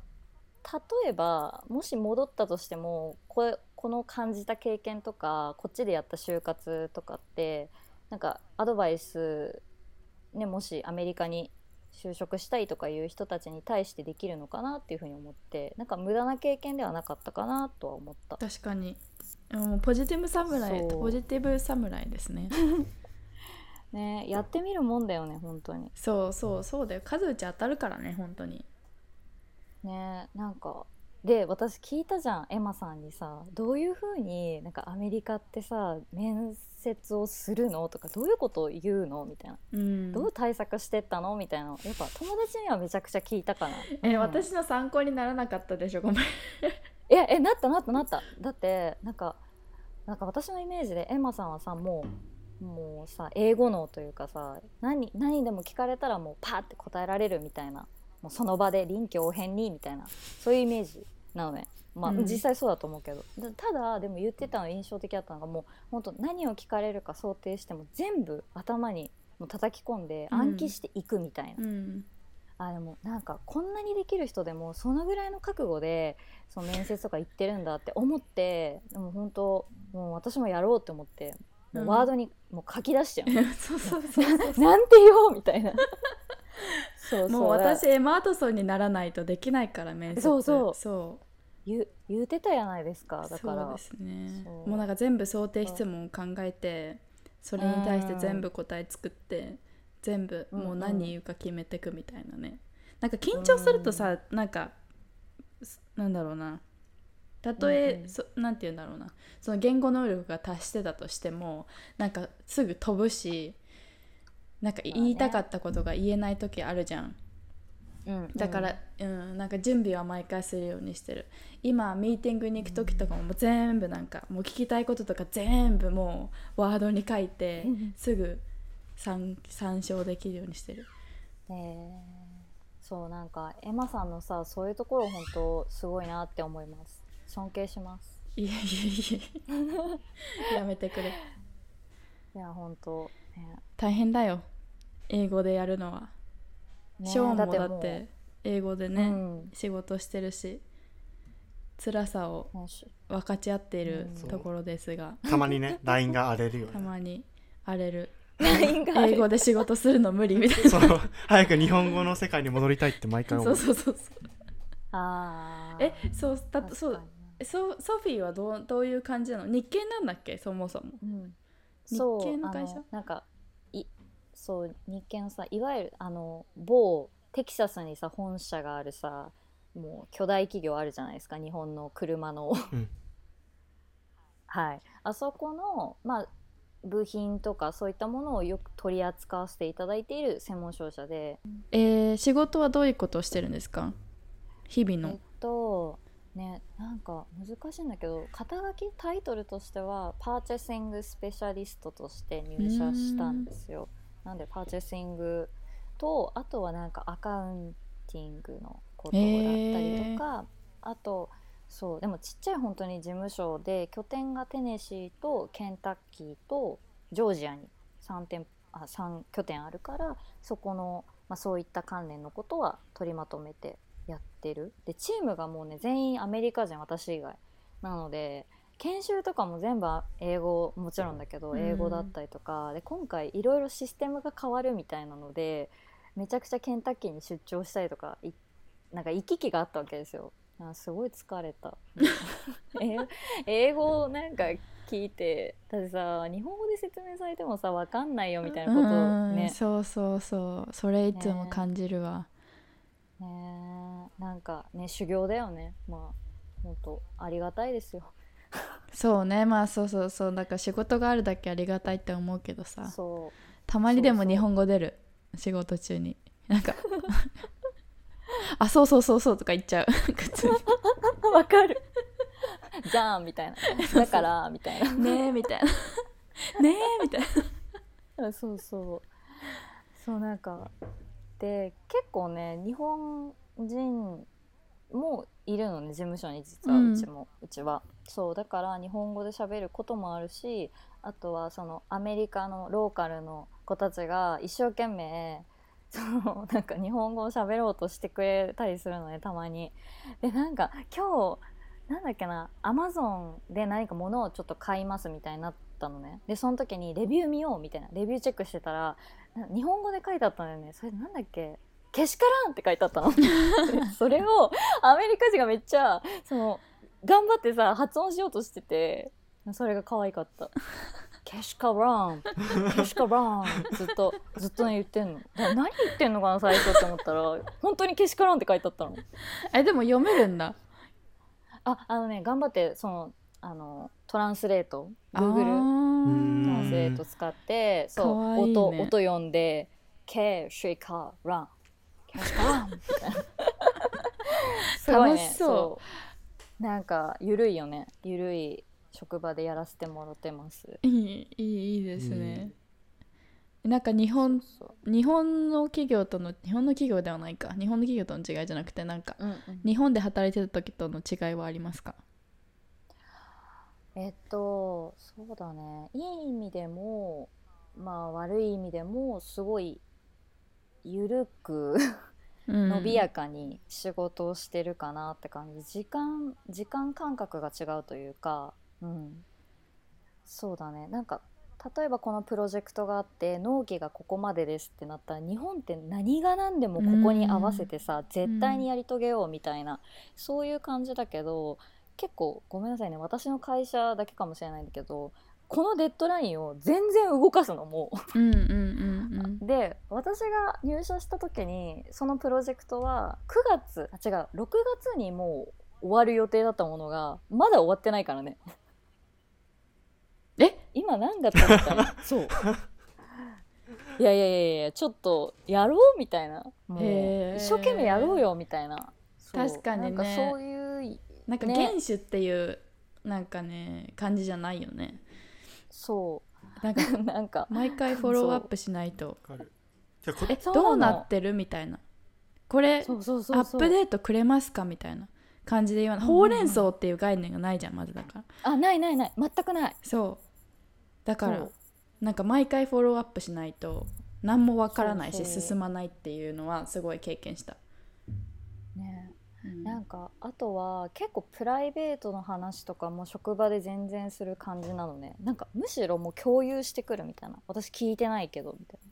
例えばもし戻ったとしてもこれこの感じた経験とかこっちでやった就活とかってなんかアドバイス、ね、もしアメリカに就職したいとかいう人たちに対してできるのかなっていうふうに思ってなんか無駄な経験ではなかったかなとは思った。確かに。もうポジティブ侍ポジティブ侍ですね。ねやってみるもんだよね本当に。そうそうそうだよ。数打ち当たるからね本当に。ねなんかで私聞いたじゃんエマさんにさどういうふうになんかアメリカってさ面接をするの？とかどういうことを言うの？みたいな、うん。どう対策してったの？みたいな。やっぱ友達にはめちゃくちゃ聞いたかな。え、うん私の参考にならなかったでしょ？ごめん。いやえなったなったなった。だってなんかなんか私のイメージでエマさんはさもうもうさ英語脳というかさ何何でも聞かれたらもうパーって答えられるみたいな。もうその場で臨機応変にみたいな。そういうイメージなのね。まあ、うん。実際そうだと思うけど。だただでも言ってたの印象的だったのがもう本当何を聞かれるか想定しても全部頭にもう叩き込んでうん。暗記していくみたいな、うん。あでもなんかこんなにできる人でもそのぐらいの覚悟でその面接とか行ってるんだって思ってでも本当もう私もやろうって思ってもうワードにもう書き出しちゃう、そうそうそうなんて言おうみたいな。そうそう。もう私エマートソンにならないとできないから面接。そうそう。そ言う言うてたやないですか。うだからそうですね。もうなんか全部想定質問を考えてそれに対して全部答え作って全部もう何言うか決めてくみたいなね。なんか緊張するとさなんかすなんだろうな。たとうん。え、うんそなんて言うんだろうな。その言語能力が達してたとしてもなんかすぐ飛ぶしなんか言いたかったことが言えない時あるじゃん、うんだから、うん、なんか準備は毎回するようにしてる。今ミーティングに行く時とかももう全部なんかもう聞きたいこととか全部もうワードに書いてうんすぐ参参照できるようにしてる。え。ーそうなんかエマさんのさそういうところ本当すごいなって思います。尊敬します。いえいえいえ やめてくれ。いや本当ね。大変だよ。英語でやるのは、ねショーンもだって英語でうね、ん。仕事してるし辛さを分かち合っているうん。ところですが、たまにね LINE が荒れるよね。たまに荒れる。英語で仕事するの無理みたいな。そう。早く日本語の世界に戻りたいって毎回思そううそうそうそう。あー。えそうた確かにそうえソソフィーはどうどういう感じなの？日系なんだっけ？そもそも。うん、日系の会社？なんかいそう日系のさいわゆるあの某テキサスにさ本社があるさもう巨大企業あるじゃないですか日本の車の、うん。はい。あそこのまあ部品とかそういったものをよく取り扱わせていただいている専門商社で。えー仕事はどういうことをしてるんですか？日々の。えっとねなんか難しいんだけど肩書きタイトルとしてはパーチェシングスペシャリストとして入社したんですよなんでパーチェシングとあとはなんかアカウンティングのことだったりとか、あとそうでもちっちゃい本当に事務所で拠点がテネシーとケンタッキーとジョージアに3店あ3拠点あるからそこの、まあ、そういった関連のことは取りまとめてやってる。でチームがもうね全員アメリカ人私以外。なので研修とかも全部英語もちろんだけどうん。英語だったりとか、で今回いろいろシステムが変わるみたいなのでめちゃくちゃケンタッキーに出張したりとかいなんか行き来があったわけですよ。あすごい疲れた。英英語なんか聞いてだってさ日本語で説明されてもさ分かんないよみたいなことをうんねそうそうそう。それいつも感じるわ、ねえ。なんかね修行だよね。まあ本当ありがたいですよそうね。まあそうそうそう。だから仕事があるだけありがたいって思うけどさ。そたまにでも日本語出る。仕事中に。なんか。あそうそうそうそうとか言っちゃう。普通に。うわかる。じゃんみたいな。だからみたいな。ねえみたいな。ねえみたいな。あそうそう。そうなんか。で結構ね日本人もいるのね事務所に実はうん。うちも、うちはそうだから日本語で喋ることもあるしあとはそのアメリカのローカルの子たちが一生懸命 そのなんか日本語を喋ろうとしてくれたりするのねたまに。でなんか今日なんだっけなアマゾンで何か物をちょっと買いますみたいになったのね。でその時にレビュー見ようみたいな。レビューチェックしてたらな日本語で書いてあったんだよね。それなんだっけ？けしからんって書いてあったの。で それをアメリカ人がめっちゃその頑張ってさ発音しようとしててそれが可愛かった。けしからん。けしからん。ずっとずっとね言ってんの。何言ってんのかな最初って思ったら本当にけしからんって書いてあったの。えでも読めるんだ。ああのね頑張ってそのあのトランスレート。あ Google ートランスレート使ってそうね。音音読んで「けしからん」「けしからん」みたい楽しそうなんかゆるいよね。ゆるい職場でやらせてもらってます。いいいいですね、なんか日本日本の企業との日本の企業ではないか。日本の企業との違いじゃなくてなんかうんうん。日本で働いてた時との違いはありますか？えっとそうだね。いい意味でもまあ悪い意味でもすごいゆるくうん伸びやかに仕事をしてるかなって感じ。時間時間感覚が違うというか、うん、そうだね。なんか例えばこのプロジェクトがあって納期がここまでですってなったら日本って何が何でもここに合わせてさ、絶対にやり遂げようみたいな、そういう感じだけど結構ごめんなさいね。私の会社だけかもしれないんだけどこのデッドラインを全然動かすのもう。うんうんうんうんで私が入社した時にそのプロジェクトは9月あ違う6月にもう終わる予定だったものがまだ終わってないからね。え？今何月みたいな そう。いやいやいやいやちょっとやろうみたいな。一生懸命やろうよみたいな。確かにね。なんかそういうなんかね。原種っていうなんかね感じじゃないよね。そなんかう なんか。毎回フォローアップしないと。わかる。じゃあこえどうなってるみたいな。これそうそうアそうそう。ップデートくれますかみたいな感じで言わない、ほうれん草っていう概念がないじゃんまずだから。あないないない。全くない。そう。だからなんか毎回フォローアップしないと何もわからないし進まないっていうのはすごい経験した、ねうんなんかあとは結構プライベートの話とかも職場で全然する感じなのね。なんかむしろもう共有してくるみたいな。私聞いてないけどみたいな。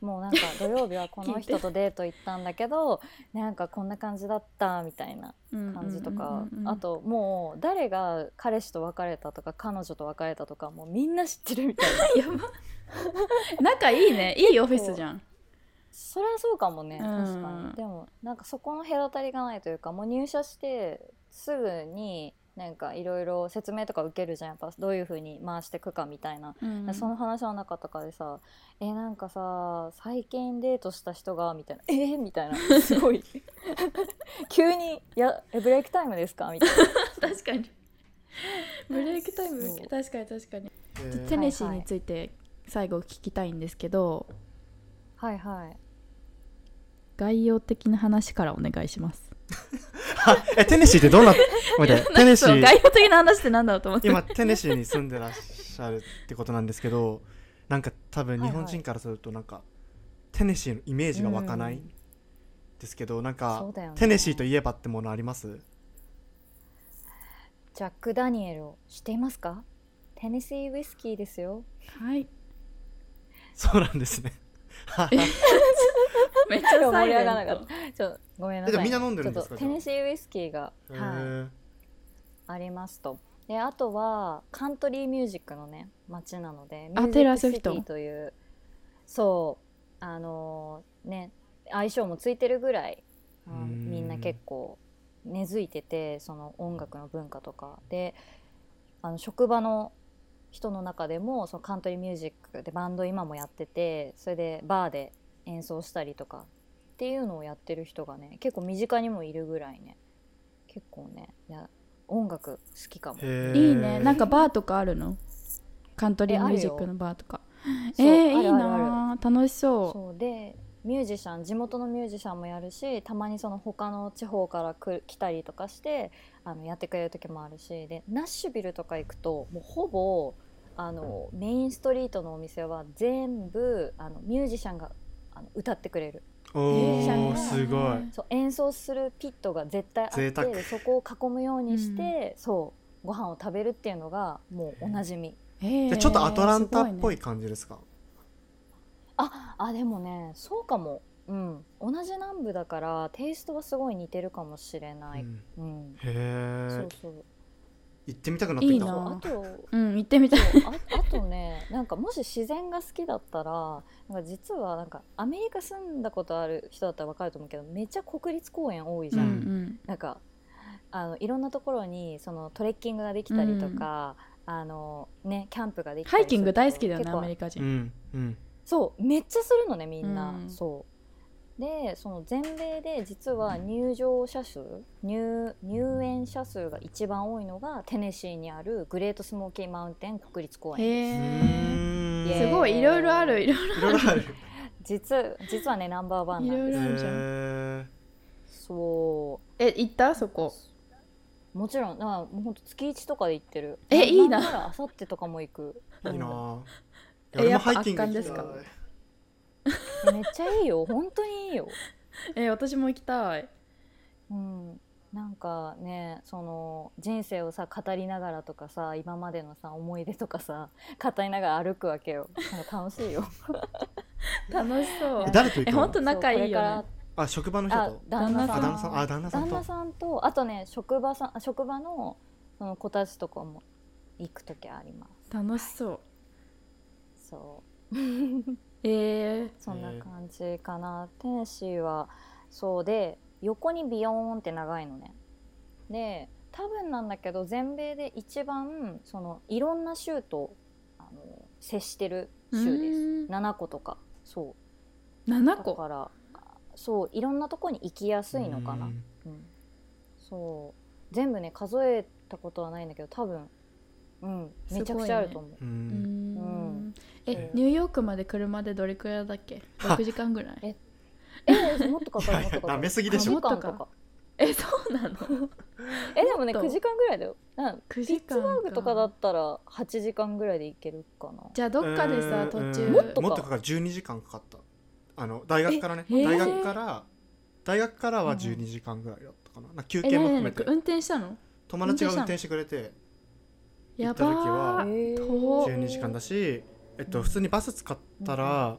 もうなんか土曜日はこの人とデート行ったんだけど なんかこんな感じだったみたいな感じとかあともう誰が彼氏と別れたとか彼女と別れたとかもうみんな知ってるみたいな。やば。仲いいね。いいオフィスじゃんそれはそうかもね。うん。確かに。でもなんかそこの隔たりがないというかもう入社してすぐになんかいろいろ説明とか受けるじゃん。やっぱどういう風に回していくかみたいな、うん。その話の中とかでさ「えなんかさ最近デートした人が」みたいな「え？ー、みたいな。すごい。急に「やえブレイクタイムですか?」みたいな。確かに。ブレイクタイム確かに確かに。えー。テネシーについて最後聞きたいんですけど、はいはい概要的な話からお願いします。あえテネシーってどんな 待ってテネシー。概要的な話ってなんだろうと思って。今テネシーに住んでらっしゃるってことなんですけどなんか多分はいはい日本人からするとなんか、テネシーのイメージが湧かないうんですけどなんか、ね。テネシーといえばってものあります？ジャック・ダニエルを知っていますか？テネシーウイスキーですよ。はい。そうなんですね めっちゃ 盛り上がらなかトった。ちょごめんなさい、みんな飲んでるんですかちょっとテネシーウイスキーが、へはい、ー。ありますと。であとはカントリーミュージックのね街なのでミあュージックシティというそうあのーね相性もついてるぐらい、うんうん。みんな結構根付いててその音楽の文化とかであの職場の人の中でもそのカントリーミュージックでバンド今もやっててそれでバーで演奏したりとかっていうのをやってる人がね結構身近にもいるぐらいね結構ねいや音楽好きかも。いいね。なんかバーとかあるの？カントリーミュージックのバーとか。えー、いいあるあるある。なー。楽しそう。そう。でミュージシャン地元のミュージシャンもやるしたまにその他の地方から来来たりとかしてあのやってくれる時もあるしでナッシュビルとか行くともうほぼあのメインストリートのお店は全部あのミュージシャンがあの歌ってくれる。おすごい。そう演奏するピットが絶対あってそこを囲むようにして、そうご飯を食べるっていうのがもうおなじみ。えーちょっとアトランタっぽいす感じですか、ああでもねそうかも。うん。同じ南部だからテイストはすごい似てるかもしれない、うん。うん。へえそうそう行ってみたくなってきた。いいな。あとうん行ってみたい。あ あとねなんかもし自然が好きだったらなんか実はなんかアメリカ住んだことある人だったら分かると思うけどめっちゃ国立公園多いじゃん、うん。うん。なんかあのいろんなところにそのトレッキングができたりとか、あのねキャンプができたりハイキング大好きだよね結構。アメリカ人。うんうん。そうめっちゃするのねみんな、うん。そうでその全米で実は入場者数入入園者数が一番多いのがテネシーにあるグレートスモーキーマウンテン国立公園うへえー。んイエーイすごい。いろいろあるいろいいろある。実実はねナンバーワンなんです。いろいろあるじゃん。へーそえ行った？そこ。うもちろん。だからもうほんと月1とかで行ってる。えいいな。あさってとかも行く。いいな。ぁえ俺もハイキングやっぱ圧巻ですか？めっちゃいいよ。本当にいいよ。え私も行きたい。うん、なんかねその人生をさ語りながらとかさ今までのさ思い出とかさ語りながら歩くわけよ。なんか楽しいよ。楽しそう。え誰と行くの？えほんと仲いいよね。あ職場の人あと旦那さん。あ旦那さん。あ旦那さんと？旦那さんとあとね職場さんあ職場のその子たちとかも行く時あります。楽しそう。そう えー、そんな感じかな、テネシーはそうで横にビヨーンって長いのね。で多分なんだけど全米で一番そのいろんな州とあの接してる州です。うーん。7個とか。そう。7だ個からそういろんなとこに行きやすいのかな。うん。うん、そう。全部ね数えたことはないんだけど多分うん。めちゃくちゃあると思う、ううーんん。えニューヨークまで車でどれくらいだっけ？6時間ぐらい？ええもっとかかる？もっとかかる？すぎでしょ。9時間もっとかえそうなの？えでもねもっと？9時間ぐらいだよ。な9時間ピッツバーグとかだったら8時間ぐらいで行けるかな。じゃあどっかでさうん。途中。うん。もっとか。もっとかかる。12時間かかった。あの大学からね。えへー。大学から大学からは12時間ぐらいだったかな。なんか休え憩も含めて。運転したの？友達が運転してくれて行やった時はばー。へー。遠12時間だしえっと普通にバス使ったら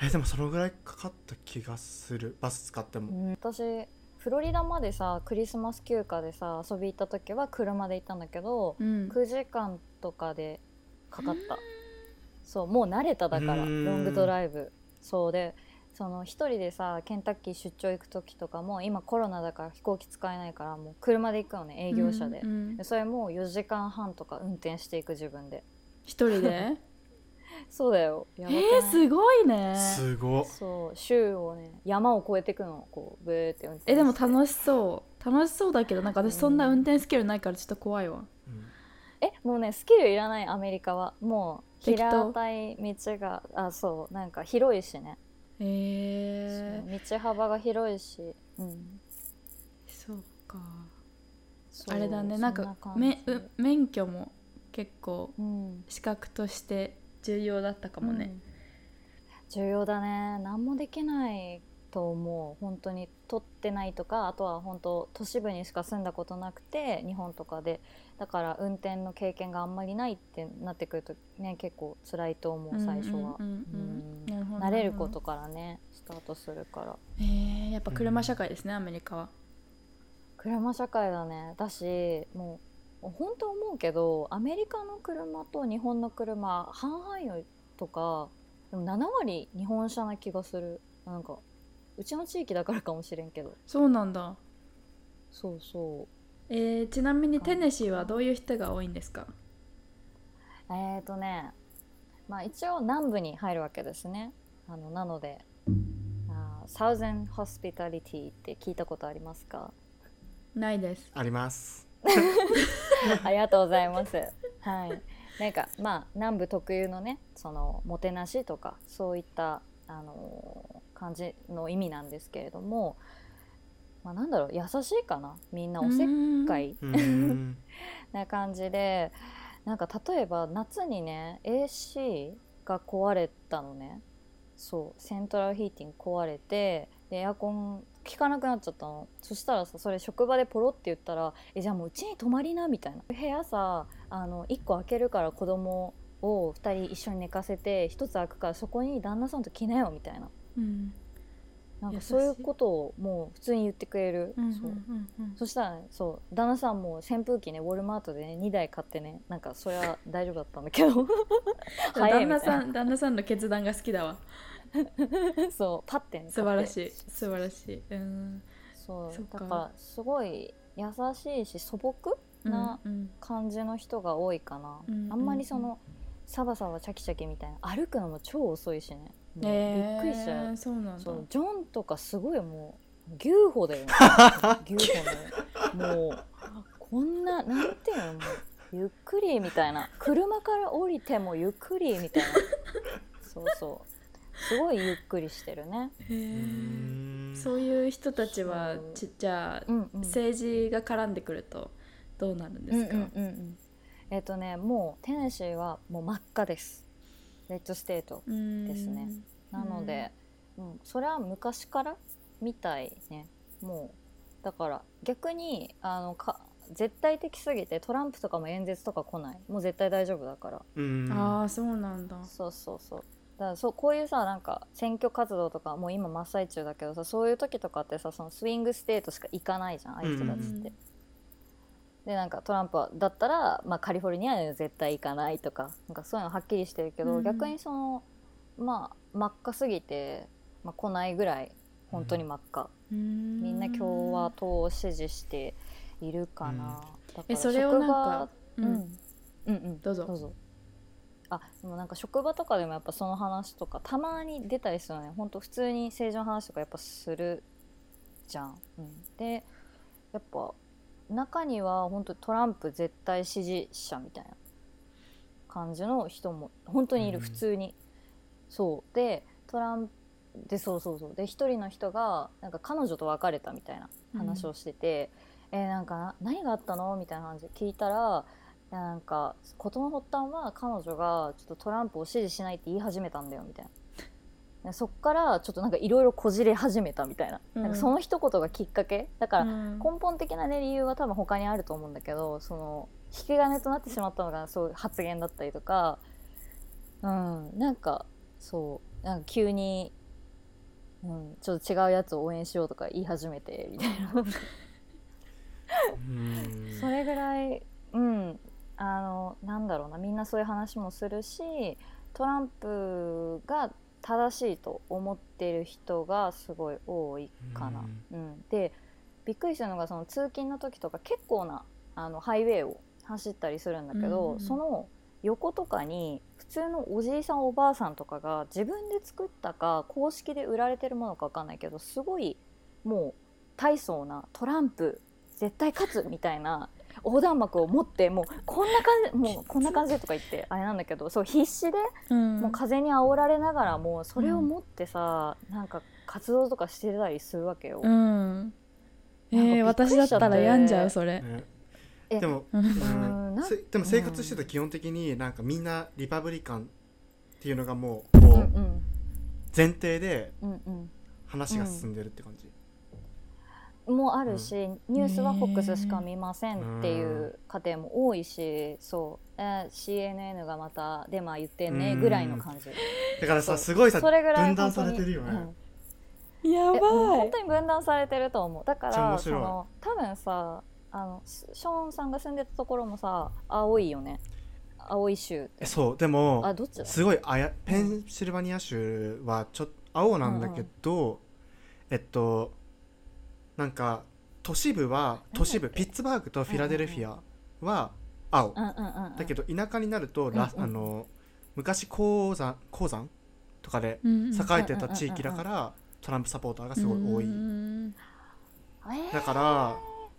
えでもそのぐらいかかった気がする。バス使っても。うん。私フロリダまでさクリスマス休暇でさ遊び行った時は車で行ったんだけど、うん。9時間とかでかかった。そうもう慣れただからロうん。ングドライブ。そうでその一人でさケンタッキー出張行く時とかも今コロナだから飛行機使えないからもう車で行くのね営業車で,、うんうん。でそれも4時間半とか運転していく自分で。一人で？そうだよ。やえばくないー、すごいね。すごっ。そう。州をね山を越えていくの。こうブーって運転して。えでも楽しそう。楽しそうだけどなんか私そんな運転スキルないからちょっと怖いわ。うん。えもうねスキルいらないアメリカは。もう平たい道があそう。なんか広いしね、えー、道幅が広いし、うん、そうか。あれだね。そなんかめう免許も結構うん。資格として重要だったかもね、うん。重要だね。何もできないと思う。本当に取ってないとかあとは本当都市部にしか住んだことなくて日本とかで。だから運転の経験があんまりないってなってくるとね結構辛いと思う最初は、慣れることからねスタートするから。えー、やっぱ車社会ですね、アメリカは。車社会だね。だしもう本当思うけどアメリカの車と日本の車半々よとかでも7割日本車な気がする。なんかうちの地域だからかもしれんけど。そうなんだ。そうそう。えー、ちなみにテネシーはどういう人が多いんですか？えーとねまあ一応南部に入るわけですね。あのなのであーサウゼンホスピタリティって聞いたことありますか？ないです。あります。ありがとうございます。はい。なんかまあ南部特有のねそのもてなしとかそういったあのー感じの意味なんですけれども、まあなんだろう優しいかなみんなおせっかい。うん。な感じでなんか例えば夏にね AC が壊れたのね。そうセントラルヒーティング壊れてでエアコン効かなくなっちゃったの。そしたらさそれ職場でポロって言ったら「えじゃあもううちに泊まりな」みたいな。部屋さあの1個開けるから子供を2人一緒に寝かせて1つ開くからそこに旦那さんと来なよみたいな。うんなんか優しいそういうことをもう普通に言ってくれる、うんうううん。う。ん。そしたらねそう旦那さんも扇風機ねウォルマートでね2台買ってねなんかそれは大丈夫だったんだけど。旦那さん旦那さんの決断が好きだわ。そうパッてね素晴らしい。素晴らしい。うん。てそう。だか。らすごい優しいし素朴なうん感じの人が多いかな、うん。あんまりそのサバサバチャキチャキみたいな。歩くのも超遅いしねびえ。ー、っくりしちゃう、そうなんだ。そうジョンとかすごいもう牛歩だよね。牛歩ね。もうこんななんていうの？もうゆっくりみたいな。車から降りてもゆっくりみたいな。そうそう。すごいゆっくりしてるね。へーそういう人たちはそう。ちじゃあ、うんうん。政治が絡んでくるとどうなるんですか、うんうんうんうん。えっ、とねもうテネシーはもう真っ赤です red state うん。ですね。なので、うん。それは昔からみたいね。もうだから逆にあのか絶対的すぎてトランプとかも演説とか来ない。もう絶対大丈夫だから。うん。ああそうなんだ。そうそうそう。だからそうこういうさなんか選挙活動とかもう今真っ最中だけどさそういう時とかってさその swing state しか行かないじゃんああいう人たちって。うんでなんかトランプはだったら、まあ、カリフォルニアには絶対行かないとかなんかそういうのはっきりしてるけど、うん。逆にそのまあ真っ赤すぎて、まあ、来ないぐらい本当に真っ赤、みみんな共和党を支持しているかな、だからえそれをなんかうん。うんうん。どうぞ。どうぞ。あでもなんか職場とかでもやっぱその話とかたまに出たりするのね。本当普通に政治の話とかやっぱするじゃん、うん、でやっぱ中には本当トランプ絶対支持者みたいな感じの人も本当にいる、うん普通に。そう。でトランプでそうそうそう。で一人の人がなんか彼女と別れたみたいな話をしてて、えーなんかな何があったのみたいな感じで聞いたらなんか事の発端は彼女がちょっとトランプを支持しないって言い始めたんだよみたいな。でそっからちょっとなんかいろいろこじれ始めたみたいな,、うん。なんかその一言がきっかけ？だからうん。根本的な、ね、理由は多分他にあると思うんだけどその引き金となってしまったのがそういう発言だったりとか。うんなんかそうなんか急に、うん、ちょっと違うやつを応援しようとか言い始めてみたいな。うん。それぐらいうん。あのなんだろうなみんなそういう話もするしトランプが正しいと思ってる人がすごい多いかな。うん。でびっくりしたのがその通勤の時とか結構なあのハイウェイを走ったりするんだけど、うんその横とかに普通のおじいさんおばあさんとかが自分で作ったか公式で売られてるものか分かんないけどすごいもう大層なトランプ絶対勝つみたいな横断幕を持ってもうこんな感じもうこんな感じでとか言ってあれなんだけどそう必死でうん。もう風に煽られながらもそれを持ってさ、なんか活動とかしてたりするわけよ。うん。えー、私だったら病んじゃうそれ、ねえでも、うん。でも生活してたら基本的になんかみんなリパブリカンっていうのがもう前提でうん話が進んでるって感じ、うん、もあるし、ニュースは FOX しか見ませんっていう家庭も多いしそう、えー CNN がまたデマ言ってんねぐらいの感じ。だからさすごいさそれぐらい分断されてるよね、うん。やばい。本当に分断されてると思う。だからその多分さあのシショーンさんが住んでたところもさ青いよね。青い州って。えそう。でもあどっちだ？すごいあやペンシルバニア州はちょっと青なんだけど、えっとなんか都市部は都市部ピッツバーグとフィラデルフィアは青、だけど田舎になるとラ、うんうん。あの昔鉱山鉱山とかでうん栄えてた地域だから、トランプサポーターがすごい多い、だから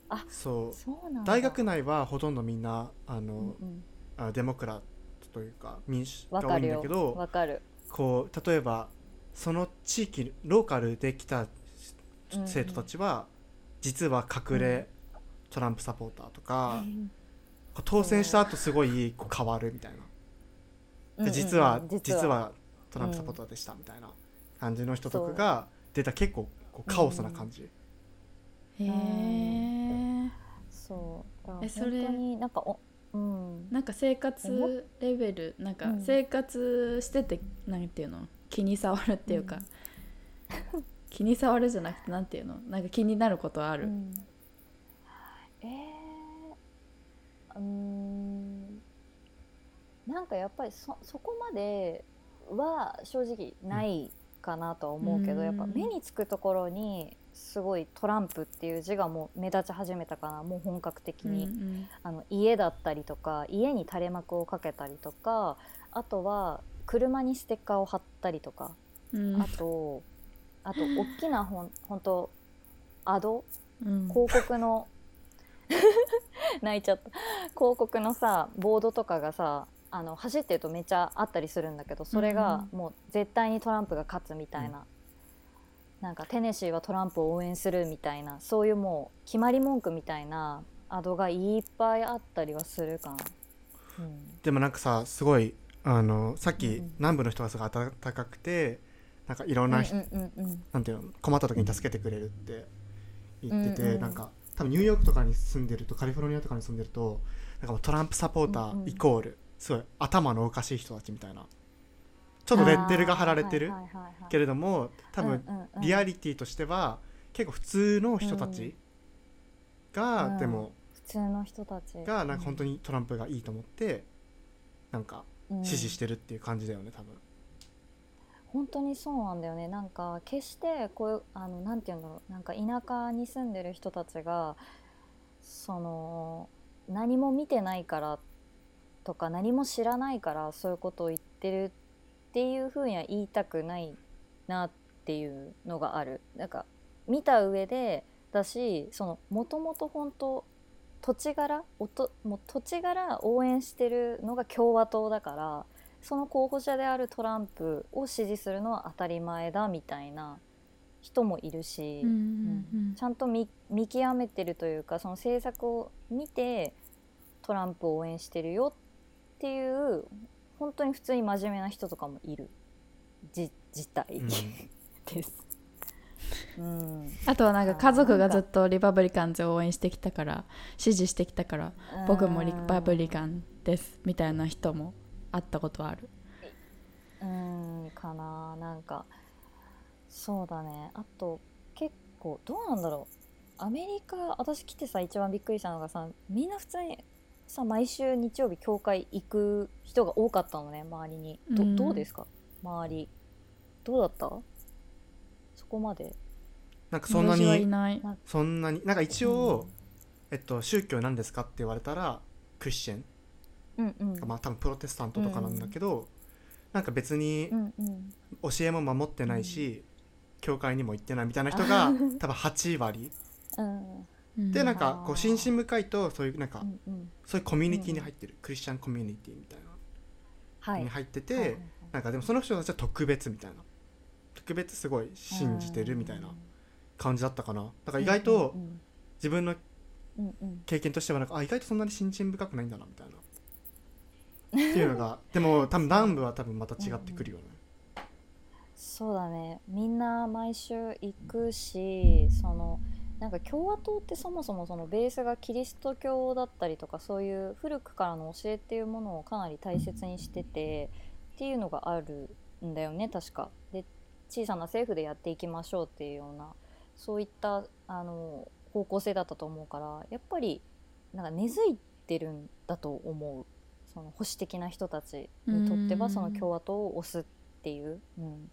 あそう。そう大学内はほとんどみんなあの、うんうん。あデモクラットというか民主が多いんだけどわかる。こう例えばその地域ローカルで来た生徒たちは、実は隠れトランプサポーターとか、こう当選した後すごいこう変わるみたいな、で実は、実は。トランプサポーターでしたみたいな感じの人とかが出た結構こうカオスな感じ、へえそう。えそれ本当になんかおうん。なんか生活レベルなんかうん。生活しててなんていうの？気に障るっていうか、気に障るじゃなくてなんていうの？なんか気になることはある、うん。えー、うーん。なんかやっぱりそそこまでは正直ないかなとは思うけど、うん。やっぱ目につくところにすごいトランプっていう字がもう目立ち始めたかなもう本格的に、うんあの家だったりとか家に垂れ幕をかけたりとかあとは車にステッカーを貼ったりとか。うんうん。あとあと大きなほん本当アド？うん。広告の 泣いちゃった。広告のさボードとかがさあの走ってるとめっちゃあったりするんだけどそれがもう絶対にトランプが勝つみたいな、なんかテネシーはトランプを応援するみたいなそういうもう決まり文句みたいなアドがいっぱいあったりはするかな。うん。でもなんかさすごいあのさっきうんうん。南部の人がすごい暖かくてなんかいろんななんていうの困った時に助けてくれるって言ってて、うんうんなんか多分ニューヨークとかに住んでるとカリフォルニアとかに住んでるとなんかもうトランプサポーターイコールすごい頭のおかしい人たちみたいな。ちょっとレッテルが貼られてるけれども多分リアリティとしては結構普通の人たちが、うん。でも普通の人たち。がなんか本当にトランプがいいと思ってなんかうん。支持してるっていう感じだよね多分。本当にそうなんだよね。なんか決してこういうあのなんて言うんだろう。なんか田舎に住んでる人たちがその何も見てないからとか何も知らないからそういうことを言ってるっていうふうには言いたくないなっていうのがある。なんか見た上でだしそのもともと本当土地柄おともう土地柄応援してるのが共和党だからその候補者であるトランプを支持するのは当たり前だみたいな人もいるし、うんうんちゃんと見見極めてるというかその政策を見てトランプを応援してるよっていう本当に普通に真面目な人とかもいる。じ事態。うん。です。うん。あとはなんか家族がずっとリパブリカンズを応援してきたから支持してきたから僕もリパブリカンですみたいな人も会ったことある？うんかななんかそうだね。あと結構どうなんだろう。アメリカ私来てさ一番びっくりしたのがさみんな普通にさ毎週日曜日教会行く人が多かったのね周りに。ど,、うん。どうですか？周り。どうだった？そこまで。なんかそんなにない。そんなになんか一応、えっと、宗教なんですかって言われたらクリスチャン、うんうん。まあ多分プロテスタントとかなんだけど、なんか別にうんうん。教えも守ってないし、教会にも行ってないみたいな人が 多分8割。うん。うんでなんかこう心身深いとそういうなんか、うんうん。そういうコミュニティに入ってる、クリスチャンコミュニティみたいな。はい。に入ってて、はいなんかでもその人たちは特別みたいな。特別すごい信じてるみたいな感じだったかな。だから意外とうん自分のうんうん。経験としてはなんかあ意外とそんなに心身深くないんだなみたいなっていうのがでも多分南部は多分また違ってくるよね。そうだね。みんな毎週行くしそのなんか共和党ってそもそもそのベースがキリスト教だったりとかそういう古くからの教えっていうものをかなり大切にしててっていうのがあるんだよね確か。で小さな政府でやっていきましょうっていうようなそういったあの方向性だったと思うからやっぱりなんか根付いてるんだと思う。その保守的な人たちにとってはうん。その共和党を推すっていう。うん。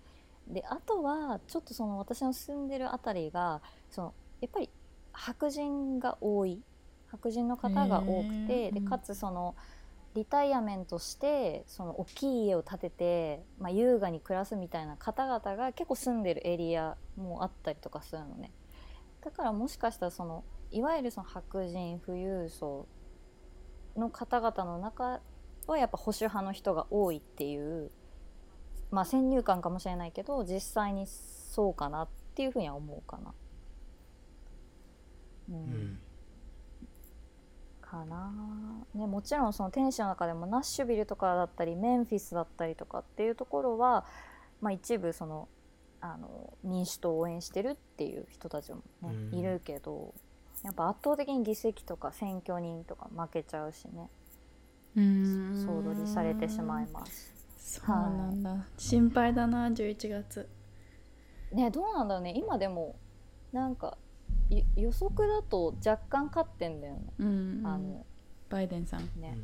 であとはちょっとその私の住んでるあたりがそのやっぱり白人が多い。白人の方が多くへてでかつそのリタイアメントしてその大きい家を建てて、まあ、優雅に暮らすみたいな方々が結構住んでるエリアもあったりとかするのね。だからもしかしたらそのいわゆるその白人富裕層の方々の中はやっぱ保守派の人が多いっていうまあ先入観かもしれないけど実際にそうかなっていうふうには思うかな。うん。うんかな。ね、もちろんその天使の中でもナッシュビルとかだったりメンフィスだったりとかっていうところは、まあ、一部そのあの民主党を応援してるっていう人たちも、ねうん。いるけどやっぱ圧倒的に議席とか選挙人とか負けちゃうしね。うん総取りされてしまいます。そうなんだ、心配だな11月。ねどうなんだろうね。今でもなんかい予測だと若干勝ってんだよね。うんあのバイデンさん。ね。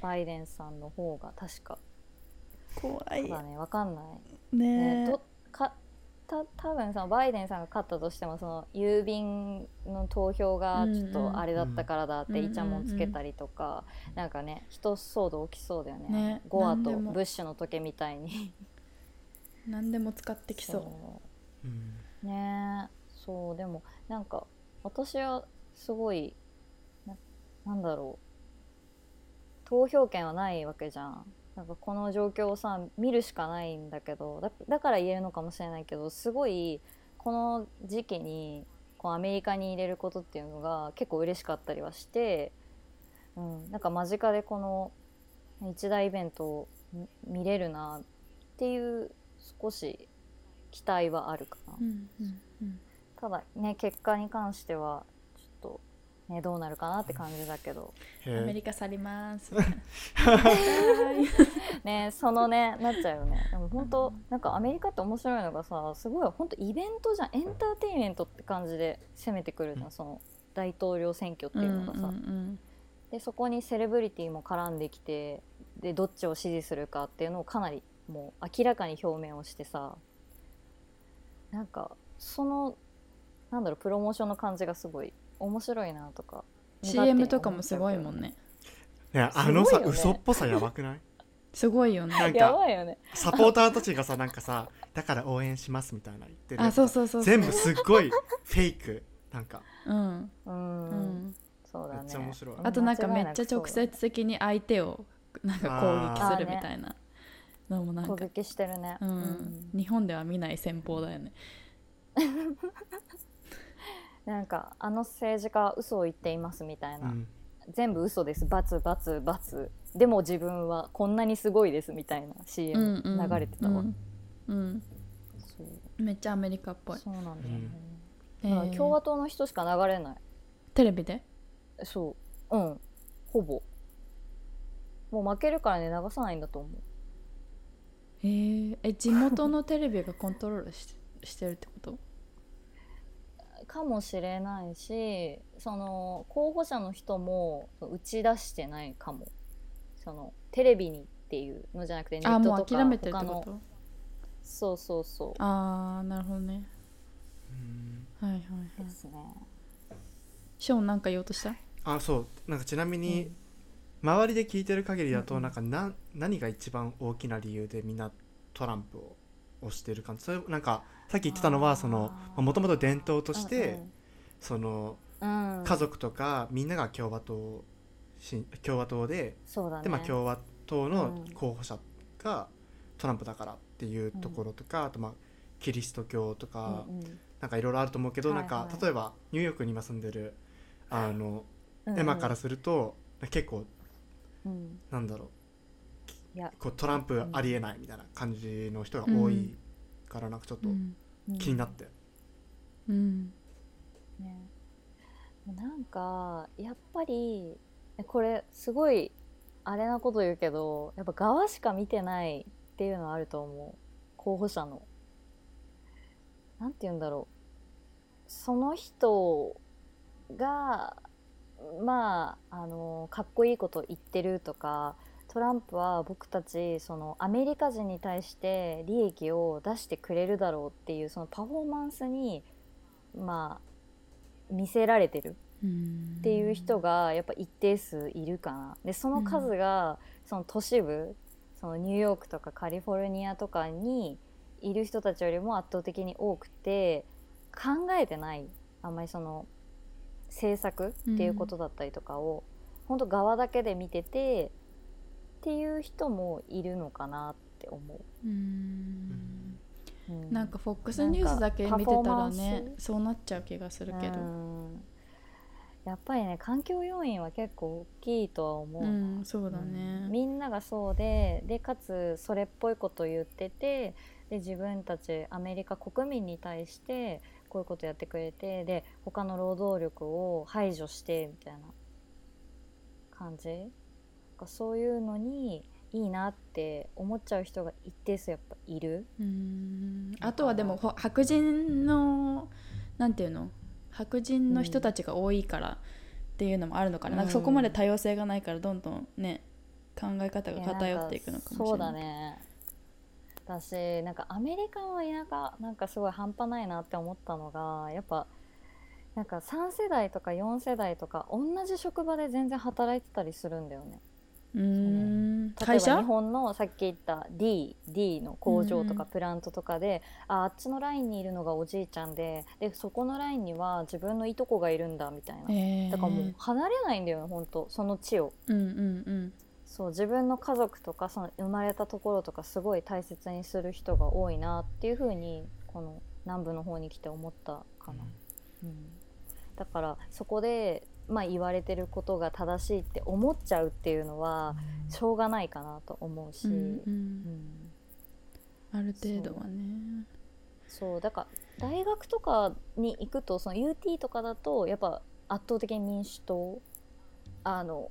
バイデンさんの方が確か。怖い。ただね。わかんない。ねね、とかた多分そのバイデンさんが勝ったとしてもその郵便の投票がちょっとあれだったからだってうんうんイチャモンつけたりとか、なんかね人騒動起きそうだよね。ねゴアとブッシュの時みたいに。何でも使ってきそう。うんう。ね。そうでもなんか私はすごいななんだろう。投票権はないわけじゃんなんかこの状況をさ見るしかないんだけどだだから言えるのかもしれないけどすごいこの時期にこうアメリカに入れることっていうのが結構嬉しかったりはして、うん、なんか間近でこの一大イベントを見見れるなっていう少し期期待はあるかな、うんうんうん。ただね結果に関してはねどうなるかなって感じだけど。アメへリカ去ります。ねそのねなっちゃうよね。でも本当なんかアメリカって面白いのがさすごい本当イベントじゃん。エンターテインメントって感じで攻めてくるじゃん、うん。その大統領選挙っていうのがさ、でそこにセレブリティも絡んできてでどっちを支持するかっていうのをかなりもう明らかに表明をしてさ。なんかそのなんだろうプロモーションの感じがすごい面白いなとか。うん CM とかもすごいもんね。ね。ね。あのさ、ね嘘っぽさやばくない？すごいよね。なんかやばいよね。サポーターたちがさなんかさだから応援しますみたいな言ってるあ、そうそうそうそう。全部すっごいフェイク。なんか。うん。うん、うん。そうだね。めっちゃ面白い。あとなんかめっちゃ直接的に相手をなんか攻撃するみたいな。のもなんか、攻撃してるね、うん、日本では見ない戦法だよね。なんかあの政治家は嘘を言っていますみたいな、うん。全部嘘です。バツバツバツでも自分はこんなにすごいですみたいな CM 流れてたわ、うん。うん。そう。めっちゃアメリカっぽい。そうなんだよね、えだからー。共和党の人しか流れない。テレビで？そう。うん。ほぼ。もう負けるからね流さないんだと思う。えー、え地元のテレビがコントロールししてるってこと？かもしれないしその候補者の人も打ち出してないかも。そのテレビにっていうのじゃなくてネットとか諦めてるっ他のてこと？そうそうそああなるほどね。うんはいはいはい。うですね。ショーンなんか言おうとした？あそう。なんかちなみに、周りで聞いてる限りだとなんかな何が一番大きな理由でみんなトランプを推してる感じ？それなんかさっき言ってたのはもともと伝統として、うんその家族とかみんなが共和党し共和党でで、まあ、共和党のうん。候補者がトランプだからっていうところとか、あとまあキリスト教とか、うんうん。なんかいろいろあると思うけど、はいはい。なんか例えばニューヨークに今住んでるあの、うん。うんエマからすると結構うん。なんだろうこうトランプありえないみたいな感じの人が多いからなんかちょっとうん。気になって、うん。ね、なんかやっぱりえこれすごいあれなこと言うけどやっぱ側しか見てないっていうのはあると思う。候補者の。なんて言うんだろう。その人がまああのかっこいいこと言ってるとかトランプは僕たちそのアメリカ人に対して利益を出してくれるだろうっていうそのパフォーマンスにまあ見せられてるうんっていう人がやっぱ一定数いるかな。でその数がその都市部そのニューヨークとかカリフォルニアとかにいる人たちよりも圧倒的に多くて考えてないあんまりその政策っていうことだったりとかを、本当側だけで見ててっていう人もいるのかなって思う。うん。うん。なんか FOX ニュースだけ見てたらねそうなっちゃう気がするけど。うん。やっぱりね環境要因は結構大きいとは思う。うな、んそうだうん。ねみんながそうででかつそれっぽいことを言っててで自分たちアメリカ国民に対してこういうことやってくれてで他の労働力を排除してみたいな感じかそういうのにいいなって思っちゃう人が一定数やっぱいる。うん。あとはでもほ白人のなんていうの？白人の人たちが多いからっていうのもあるのかな,、なんかそこまで多様性がないからどんどんね考え方が偏っていくのかもしれない。そうだね。私なんかアメリカの田舎なんかすごい半端ないなって思ったのがやっぱなんか3世代とか4世代とか同じ職場で全然働いてたりするんだよねうーん。例えば会社？日本のさっき言った D, D の工場とうん。かプラントとかで、ああっちのラインにいるのがおじいちゃんででそこのラインには自分のいとこがいるんだみたいな、えー、だからもう離れないんだよね本当。その地を。うんうんうん。そう自分の家族とかその生まれたところとかすごい大切にする人が多いなっていう風にこの南部の方に来て思ったかな、うん。だからそこで、まあ、言われてることが正しいって思っちゃうっていうのはしょうがないかなと思うし、うんううん。んある程度はね。そう。だから大学とかに行くとその UT とかだとやっぱ圧倒的に民主党あの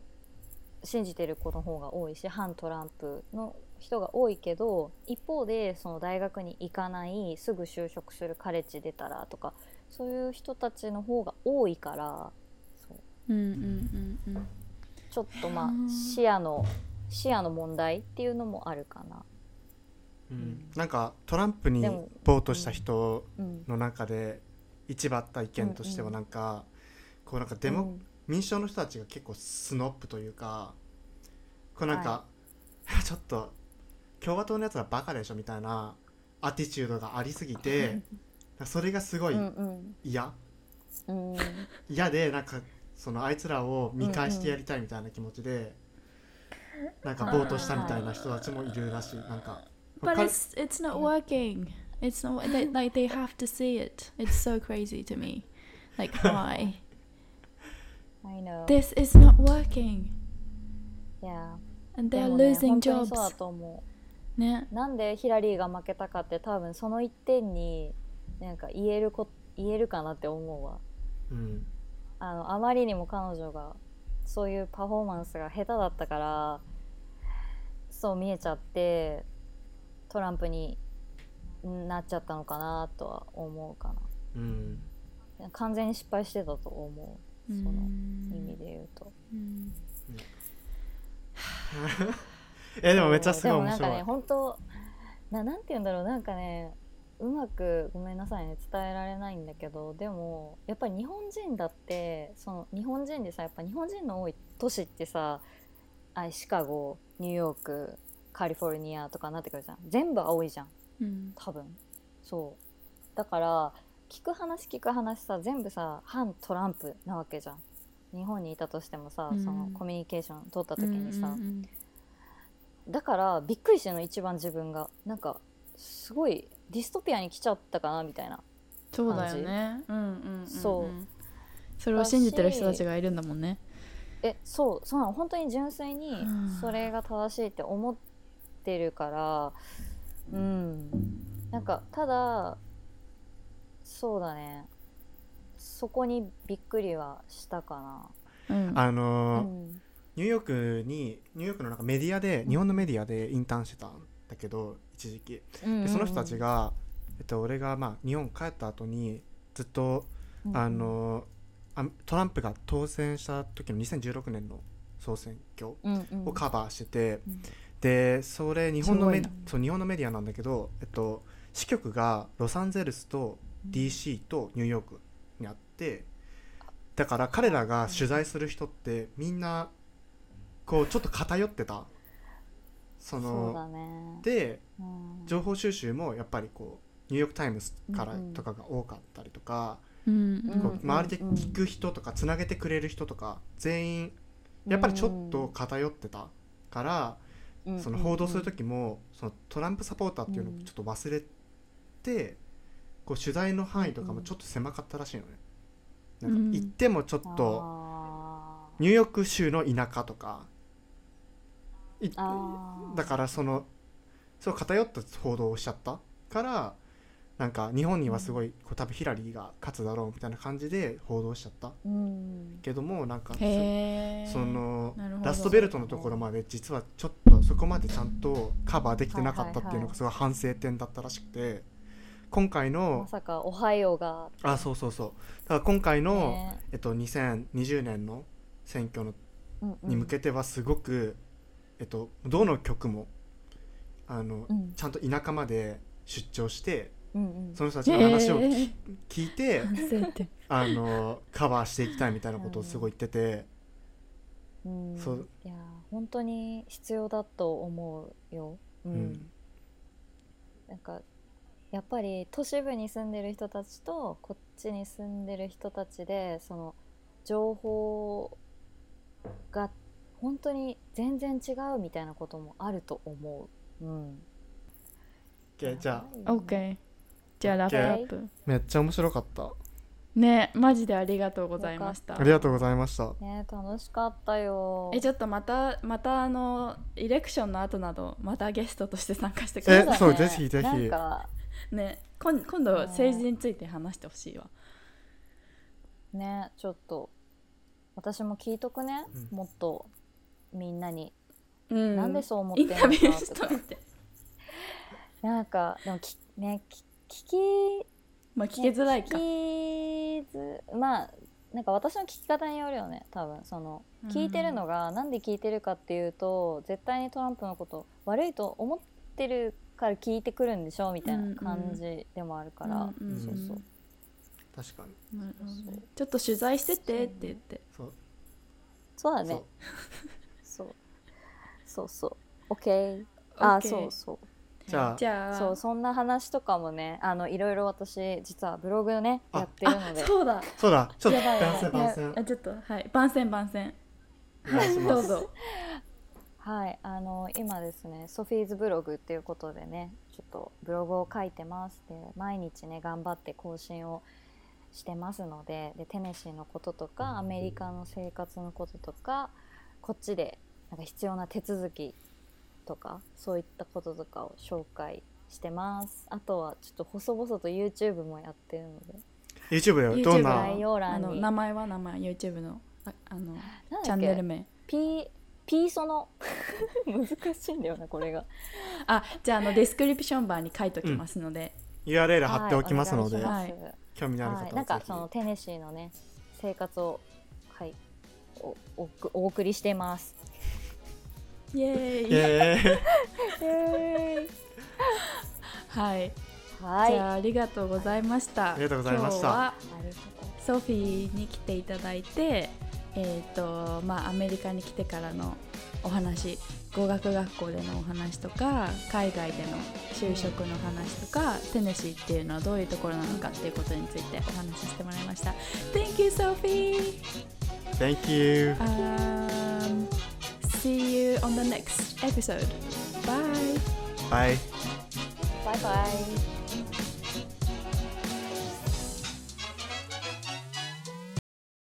信じてる子の方が多いし反トランプの人が多いけど一方でその大学に行かないすぐ就職するカレッジ出たらとかそういう人たちの方が多いからちょっとまあ視野の視野の問題っていうのもあるかな。うん。なんかトランプにボートした人うん。の中で一番あった意見としてはうんうん。なんか、こうなんかデモ、うん。民主党の人たちが結構スノップというかこうなんか、ちょっと共和党のやつらバカでしょみたいなアティチュードがありすぎて それがすごいうん嫌、うん。うん。嫌でなんかそのあいつらを見返してやりたいみたいな気持ちで、なんかボートしたみたいな人たちもいるらしいなんか But か it's it's not working. It's not they, like they have to see it. It's so crazy to me. Like why? I know. this is not working. Yeah. And で they're losing 本当に jobs. そうだと思ね。う。なんでヒラリーが負けたかって多分その一点になんか言えるこ言えるかなって思うわ。うんあのあまりにも彼女がそういうパフォーマンスが下手だったからそう見えちゃってトランプになっちゃったのかなとは思うかうん。な完全に失敗してたと思う。その意味で言うと。うん。えでもめっちゃすごい。でも面白い、なんかね本当ななんて言うんだろう。なんかねうまくごめんなさいね伝えられないんだけどでもやっぱり日本人だってその日本人でさやっぱ日本人の多い都市ってさあシカゴニューヨークカリフォルニアとかなってくるじゃん。全部青いじゃん。うん。多分。そう。だから聞く話聞く話さ全部さ反トランプなわけじゃん。日本にいたとしてもさ、うん。そのコミュニケーション取った時にさ、うんうんうん。だからびっくりしてるの一番自分が。なんかすごいディストピアに来ちゃったかなみたいなそうだよね。うんうんうんうん。そう。それを信じてる人たちがいるんだもんね。えそうそうなの。本当に純粋にうんそれが正しいって思ってるからうん。なんかただそうだね。そこにびっくりはしたかうん。あな、のーうん。ニューヨークにニューヨークのなんかメディアで日本のメディアでインターンしてたんだけど一時期。でその人たち、が、えっと、俺がまあ日本帰った後にずっとうんうん。あのあトランプが当選した時の2016年の総選挙うんうん。をカバーしてて、うん。でそれ日本のメそう日本のメディアなんだけど、えっと、支局がロサンゼルスと DC とニューヨークにあってだから彼らが取材する人ってみんなこうちょっと偏ってたそそうだのね。でうん。情報収集もやっぱりこうニューヨーク・タイムズからとかが多かったりとか、うんうん。こう周りで聞く人とかつなげてくれる人とか全員やっぱりちょっと偏ってたから、うんその報道する時もそのトランプサポーターっていうのをうんちょっと忘れて、こう取材の範囲とかもちょっと狭かったらしいのね。なん。うんか行ってもちょっとニューヨーク州の田舎とかだからそのそう偏った報道をしちゃったからなんか日本にはすごいこう多分ヒラリーが勝つだろうみたいな感じで報道しちゃった。うん。けどもなんか。そのラストベルトのところまで実はちょっとそこまでちゃんとカバーできてなかったっていうのがすごい反省点だったらしくて今回のまさかオハイオが。あそうそうそう。だから今回の、ね。えっと、2020年の選挙のに向けてはすごく、えっと、どの局もあの、うん。ちゃんと田舎まで出張してうんうん。その人たちの話をき、へー。聞いて。あのカバーしていきたいみたいなことをすごい言ってて、うん。そう。いや本当に必要だと思うよ、うん。うん。なんかやっぱり都市部に住んでる人たちとこっちに住んでる人たちでその情報が本当に全然違うみたいなこともあると思う、うん、OK じゃあ。あ OK じゃあラップアップ。めっちゃ面白かった。ねマジでありがとうございました。ありがとうございました。ね楽しかったよ。えちょっとまたまたあのイレクションの後などまたゲストとして参加してくえださだねそうぜひぜひ。なんかいね今今度政治について話してほしいわね。ちょっと私も聞いとくね、うもっとみんなに、うん。なんでそう思ってインんのかとか なんかでもきねき聞きまあ聞きづらいか、聞きずまあなんか私の聞き方によるよね多分。そのうん聞いてるのがなんで聞いてるかっていうと絶対にトランプのこと悪いと思ってるから聞いてくるんでしょみたいな感じでもあるから、うんうん。そうそう。確かに。なるほどね。ちょっと取材しててって言って。そう。そうだねそうそう。そうそう OK あ OK そうそう。じゃあ。じゃあ。そうそんな話とかもねあのいろいろ私実はブログねあやってるのあでそうだ。そうだ。ちょっと番宣番宣あちょっとはい。番宣番宣。お願い どうぞ。はい、あの今ですねソフィーズブログっていうことでねちょっとブログを書いてます。で毎日ね頑張って更新をしてますのででテネシーのこととかアメリカの生活のこととかこっちでなんか必要な手続きとかそういったこととかを紹介してます。あとはちょっと細々と YouTube もやってるので。YouTube でどんな？概要あ欄に。の名前は名前。YouTube のああのチャンネル名。P, P ソの？難しいんだよなこれが。あじゃああの description bar に書いておきますので、URL 貼っておきますので、はい興味のある方ははい、なんかそのテネシーのね生活をはいおおお送りしてます。イエーイイエーイはい、はい。じゃあありがとうございました。ありがとうございました。ソフィーに来ていただいてえっ、とまあアメリカに来てからのお話語学学校でのお話とか海外での就職の話とかテネシーっていうのはどういうところなのかっていうことについてお話ししてもらいました。Thank you Sophie! Thank you. Um, see you on the next episode. Bye. Bye. Bye bye.